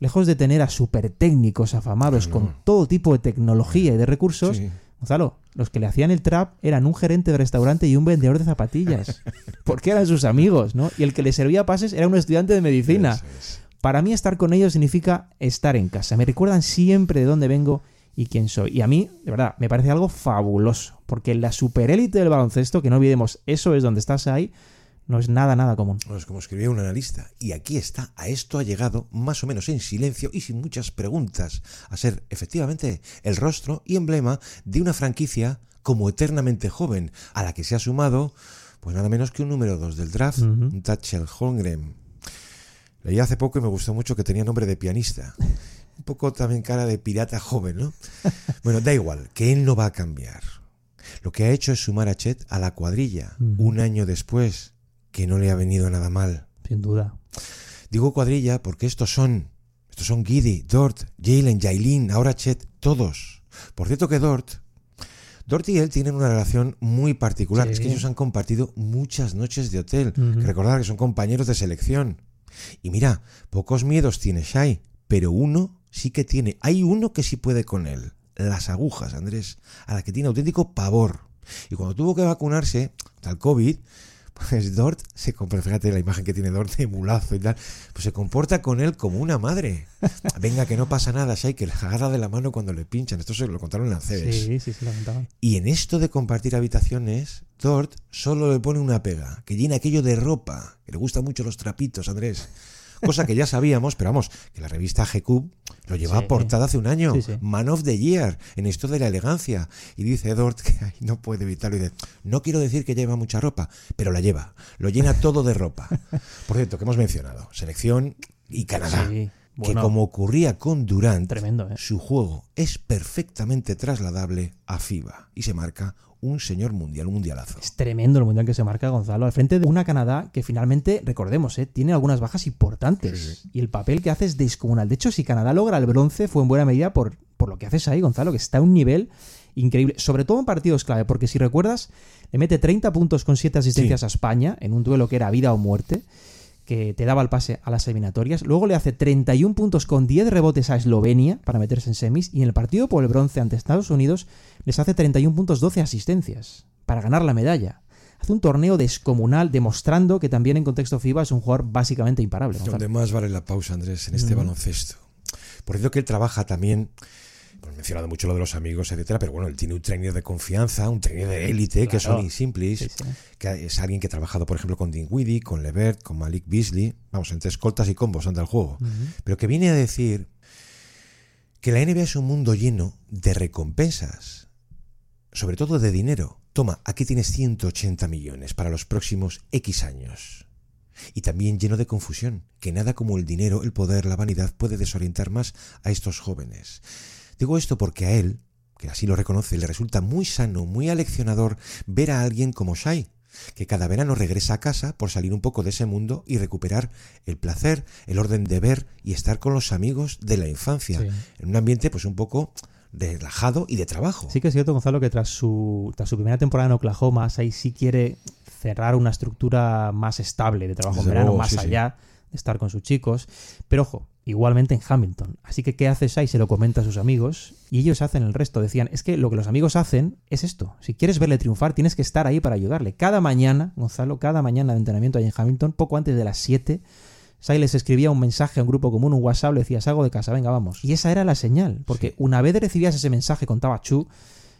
Speaker 5: lejos de tener a super técnicos afamados con todo tipo de tecnología y de recursos,
Speaker 4: Sí.
Speaker 5: Gonzalo, los que le hacían el trap eran un gerente de restaurante y un vendedor de zapatillas. [LAUGHS] Porque eran sus amigos, ¿no? Y el que le servía pases era un estudiante de medicina. Para mí estar con ellos significa estar en casa. Me recuerdan siempre de dónde vengo y quién soy. Y a mí, de verdad, me parece algo fabuloso. Porque la superélite del baloncesto, que no olvidemos, eso es donde estás ahí, no es nada, nada común.
Speaker 4: Bueno, es como escribía un analista. Y aquí está, a esto ha llegado más o menos en silencio y sin muchas preguntas, a ser efectivamente el rostro y emblema de una franquicia como eternamente joven, a la que se ha sumado, pues nada menos que un número 2 del draft,
Speaker 5: Ujú.
Speaker 4: un Thatcher Holmgren. Leí hace poco y me gustó mucho que tenía nombre de pianista. Un poco también cara de pirata joven, ¿no? [LAUGHS] Bueno, da igual, que él no va a cambiar. Lo que ha hecho es sumar a Chet a la cuadrilla, un año después, que no le ha venido nada mal.
Speaker 5: Sin duda.
Speaker 4: Digo cuadrilla porque estos son, estos son Giddy, Dort, Jalen, Jailin, ahora Chet, todos. Por cierto que Dort, Dort y él tienen una relación muy particular.
Speaker 5: Sí.
Speaker 4: Es que ellos han compartido muchas noches de hotel.
Speaker 5: Ujú.
Speaker 4: Que recordar que son compañeros de selección. Y mira, pocos miedos tiene Shai, pero uno sí que tiene. Hay uno que sí puede con él. Las agujas, Andrés, a la que tiene auténtico pavor. Y cuando tuvo que vacunarse, tal COVID, pues Dort se compra, fíjate la imagen que tiene Dort de mulazo y tal, pues se comporta con él como una madre. [LAUGHS] Venga, que no pasa nada, Shai, que le agarra de la mano cuando le pinchan. Esto se lo contaron en la CES.
Speaker 5: Sí, sí, sí, lo contaban.
Speaker 4: Y en esto de compartir habitaciones, Dort solo le pone una pega, que llena aquello de ropa, que le gustan mucho los trapitos, Andrés. Cosa que ya sabíamos, pero vamos, que la revista GQ lo llevaba
Speaker 5: Sí.
Speaker 4: portada hace un año.
Speaker 5: Sí, sí.
Speaker 4: Man of the Year, en esto de la elegancia. Y dice Dort que ay, no puede evitarlo. Y dice, no quiero decir que lleva mucha ropa, pero la lleva. Lo llena todo de ropa. [LAUGHS] Por cierto, que hemos mencionado, selección y Canadá. Que como ocurría con Durant,
Speaker 5: Tremendo, ¿eh?
Speaker 4: su juego es perfectamente trasladable a FIBA y se marca un señor mundial, un mundialazo.
Speaker 5: Es tremendo el mundial que se marca Gonzalo al frente de una Canadá que finalmente, recordemos, ¿eh? tiene algunas bajas importantes y el papel que hace es descomunal. De hecho, si Canadá logra el bronce fue en buena medida por, por lo que haces ahí, Gonzalo, que está a un nivel increíble, sobre todo en partidos clave, porque si recuerdas, le mete 30 puntos con 7 asistencias a España en un duelo que era vida o muerte que te daba el pase a las eliminatorias. Luego le hace 31 puntos con 10 rebotes a Eslovenia para meterse en semis. Y en el partido por el bronce ante Estados Unidos les hace 31 puntos 12 asistencias para ganar la medalla. Hace un torneo descomunal demostrando que también en contexto FIBA es un jugador básicamente imparable.
Speaker 4: Donde más vale la pausa, Andrés, en este baloncesto. Por cierto que él trabaja también, pues he mencionado mucho lo de los amigos, etcétera, pero bueno, él tiene un trainer de confianza, un trainer de élite, que es
Speaker 5: Claro.
Speaker 4: Sonny Simplis,
Speaker 5: Sí, sí.
Speaker 4: que es alguien que ha trabajado, por ejemplo, con Dinwiddie, con Levert, con Malik Beasley, vamos, entre escoltas y combos anda el juego, pero que viene a decir que la NBA es un mundo lleno de recompensas, sobre todo de dinero. Toma, aquí tienes 180 millones para los próximos X años. Y también lleno de confusión, que nada como el dinero, el poder, la vanidad puede desorientar más a estos jóvenes. Digo esto porque a él, que así lo reconoce, le resulta muy sano, muy aleccionador ver a alguien como Shai, que cada verano regresa a casa por salir un poco de ese mundo y recuperar el placer, el orden de ver y estar con los amigos de la infancia,
Speaker 5: Sí.
Speaker 4: en un ambiente pues un poco relajado y de trabajo.
Speaker 5: Sí que es cierto, Gonzalo, que tras su, tras su primera temporada en Oklahoma, Sai sí quiere cerrar una estructura más estable de trabajo en verano,
Speaker 4: luego,
Speaker 5: más
Speaker 4: sí,
Speaker 5: allá estar con sus chicos. Pero ojo, igualmente en Hamilton. Así que, ¿qué hace Sai? Se lo comenta a sus amigos y ellos hacen el resto. Decían, es que lo que los amigos hacen es esto. Si quieres verle triunfar, tienes que estar ahí para ayudarle. Cada mañana, Gonzalo, cada mañana de entrenamiento ahí en Hamilton, poco antes de las 7, Sai les escribía un mensaje a un grupo común, un WhatsApp, le decía, salgo de casa, venga, vamos. Y esa era la señal, porque una vez recibías ese mensaje, contaba Chu,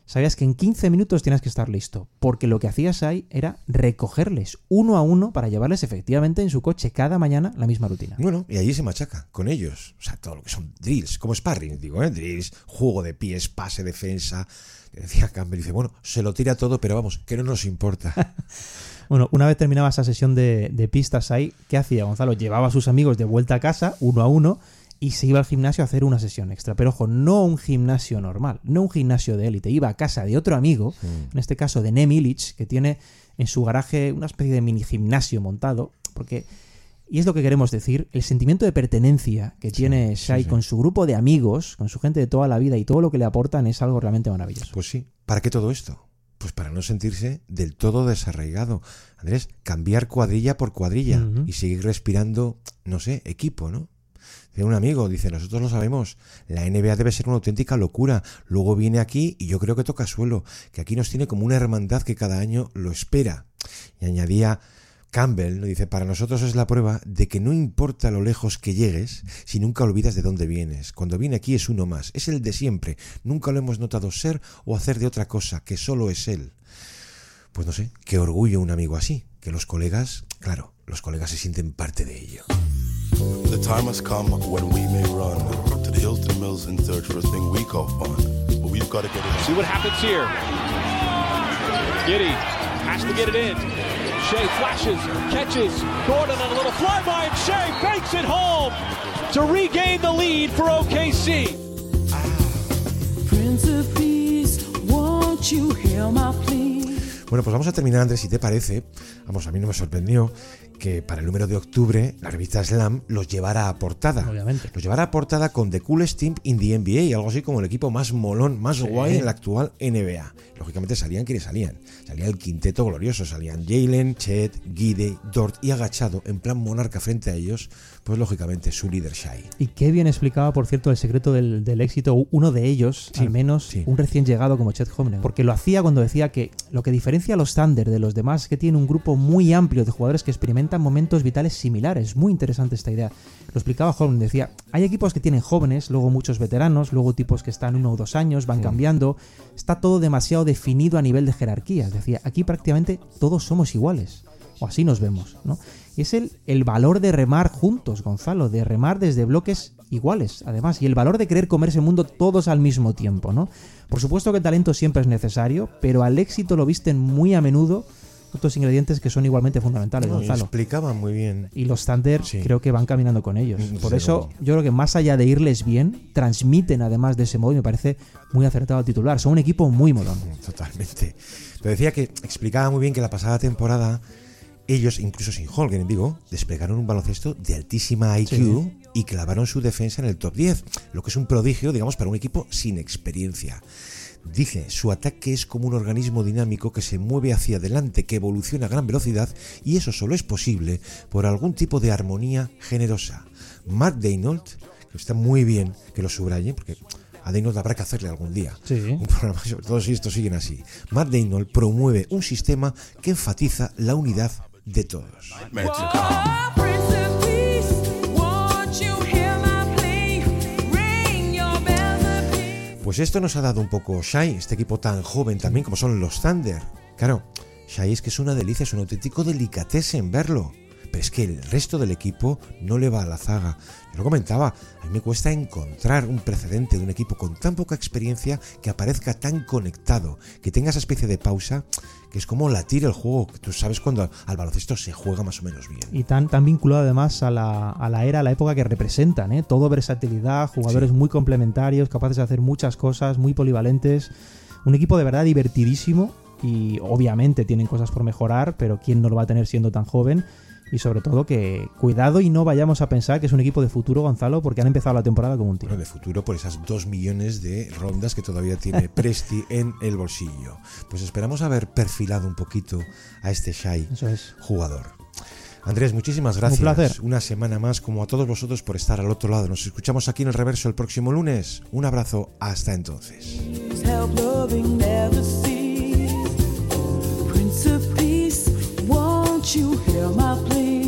Speaker 5: sabías que en 15 minutos tienes que estar listo, porque lo que hacías ahí era recogerles uno a uno para llevarles efectivamente en su coche cada mañana la misma rutina.
Speaker 4: Bueno, y allí se machaca con ellos. O sea, todo lo que son drills, como sparring, digo, ¿eh? Drills, juego de pies, pase, defensa. Decía Campbell, dice, bueno, se lo tira todo, pero vamos, que no nos importa. [LAUGHS]
Speaker 5: Bueno, una vez terminaba esa sesión de, de pistas ahí, ¿qué hacía Gonzalo? Llevaba a sus amigos de vuelta a casa, uno a uno, y se iba al gimnasio a hacer una sesión extra. Pero ojo, no un gimnasio normal, no un gimnasio de élite. Iba a casa de otro amigo, en este caso de Nem Illich, que tiene en su garaje una especie de mini gimnasio montado, porque... Y es lo que queremos decir, el sentimiento de pertenencia que tiene Shai con su grupo de amigos, con su gente de toda la vida y todo lo que le aportan es algo realmente maravilloso.
Speaker 4: Pues sí, ¿para qué todo esto? Pues para no sentirse del todo desarraigado. Andrés, cambiar cuadrilla por cuadrilla y seguir respirando, no sé, equipo, ¿no? Tiene un amigo, dice, nosotros lo sabemos, la NBA debe ser una auténtica locura. Luego viene aquí y yo creo que toca suelo, que aquí nos tiene como una hermandad que cada año lo espera. Y añadía Campbell, dice, para nosotros es la prueba de que no importa lo lejos que llegues, si nunca olvidas de dónde vienes. Cuando viene aquí es uno más, es el de siempre. Nunca lo hemos notado ser o hacer de otra cosa, que solo es él. Pues no sé, qué orgullo un amigo así, que los colegas, claro, los colegas se sienten parte de ello.
Speaker 14: The time has come when we may run to the Hilton Mills in search for a thing we call fun. But we've got to get it in.
Speaker 7: See what happens here. Giddy has to get it in. Shea flashes, catches. Gordon on a little flyby, and Shea banks it home to regain the lead for OKC.
Speaker 15: Prince of Peace, won't you hear my plea?
Speaker 4: Bueno, pues vamos a terminar, Andrés, si te parece. Vamos, a mí no me sorprendió que para el número de octubre la revista Slam los llevara a portada.
Speaker 5: Obviamente.
Speaker 4: Los llevara a portada con The Coolest Team in the NBA, algo así como el equipo más molón, más
Speaker 5: Sí.
Speaker 4: guay en la actual NBA. Lógicamente salían quienes salían. Salía el quinteto glorioso, salían Jalen, Chet, Gide, Dort y agachado en plan monarca frente a ellos, pues lógicamente su líder Shai.
Speaker 5: Y qué bien explicaba, por cierto, el secreto del, del éxito, uno de ellos,
Speaker 4: Sí,
Speaker 5: al menos un recién llegado como Chet Holmgren. Porque lo hacía cuando decía que lo que diferencia a los Thunder de los demás es que tiene un grupo muy amplio de jugadores que experimentan momentos vitales similares. Muy interesante esta idea. Lo explicaba Holmgren, decía, hay equipos que tienen jóvenes, luego muchos veteranos, luego tipos que están uno o dos años, van cambiando. Está todo demasiado definido a nivel de jerarquías. Decía, aquí prácticamente todos somos iguales. O así nos vemos, ¿no? Y es el, el valor de remar juntos, Gonzalo, de remar desde bloques iguales, además, y el valor de querer comerse el mundo todos al mismo tiempo, ¿no? Por supuesto que el talento siempre es necesario, pero al éxito lo visten muy a menudo otros ingredientes que son igualmente fundamentales,
Speaker 4: No,
Speaker 5: Gonzalo.
Speaker 4: explicaba muy bien.
Speaker 5: Y los Thunder creo que van caminando con ellos.
Speaker 4: Mm,
Speaker 5: Por eso yo creo que más allá de irles bien, transmiten además de ese modo y me parece muy acertado el titular. Son un equipo muy molón.
Speaker 4: Totalmente. Pero decía que explicaba muy bien que la pasada temporada ellos, incluso sin Holgen, digo, desplegaron un baloncesto de altísima IQ
Speaker 5: Sí.
Speaker 4: y clavaron su defensa en el top 10, lo que es un prodigio, digamos, para un equipo sin experiencia. Dice, su ataque es como un organismo dinámico que se mueve hacia adelante, que evoluciona a gran velocidad y eso solo es posible por algún tipo de armonía generosa. Mark Daynold, que está muy bien que lo subraye, porque a Daynold habrá que hacerle algún día
Speaker 5: Sí.
Speaker 4: un programa, sobre todo si estos siguen así. Matt Daynold promueve un sistema que enfatiza la unidad de todos. Pues esto nos ha dado un poco Shai, este equipo tan joven también como son los Thunder. Claro, Shai es que es una delicia, es un auténtico delicatessen verlo. Pero es que el resto del equipo no le va a la zaga. Yo lo comentaba, a mí me cuesta encontrar un precedente de un equipo con tan poca experiencia que aparezca tan conectado, que tenga esa especie de pausa, que es como latir el juego, que tú sabes cuando al baloncesto se juega más o menos bien.
Speaker 5: Y tan, tan vinculado además a la, a la era, a la época que representan, ¿eh? Todo versatilidad, jugadores muy complementarios, capaces de hacer muchas cosas, muy polivalentes. Un equipo de verdad divertidísimo y obviamente tienen cosas por mejorar, pero ¿quién no lo va a tener siendo tan joven? Y sobre todo que cuidado y no vayamos a pensar que es un equipo de futuro, Gonzalo, porque han empezado la temporada como un tiro.
Speaker 4: Bueno, de futuro por esas dos millones de rondas que todavía tiene [LAUGHS] Presti en el bolsillo. Pues esperamos haber perfilado un poquito a este Shai
Speaker 5: es.
Speaker 4: jugador. Andrés, muchísimas gracias.
Speaker 5: Un placer.
Speaker 4: Una semana más, como a todos vosotros, por estar al otro lado. Nos escuchamos aquí en el reverso el próximo lunes. Un abrazo. Hasta entonces.
Speaker 15: You hear my plea?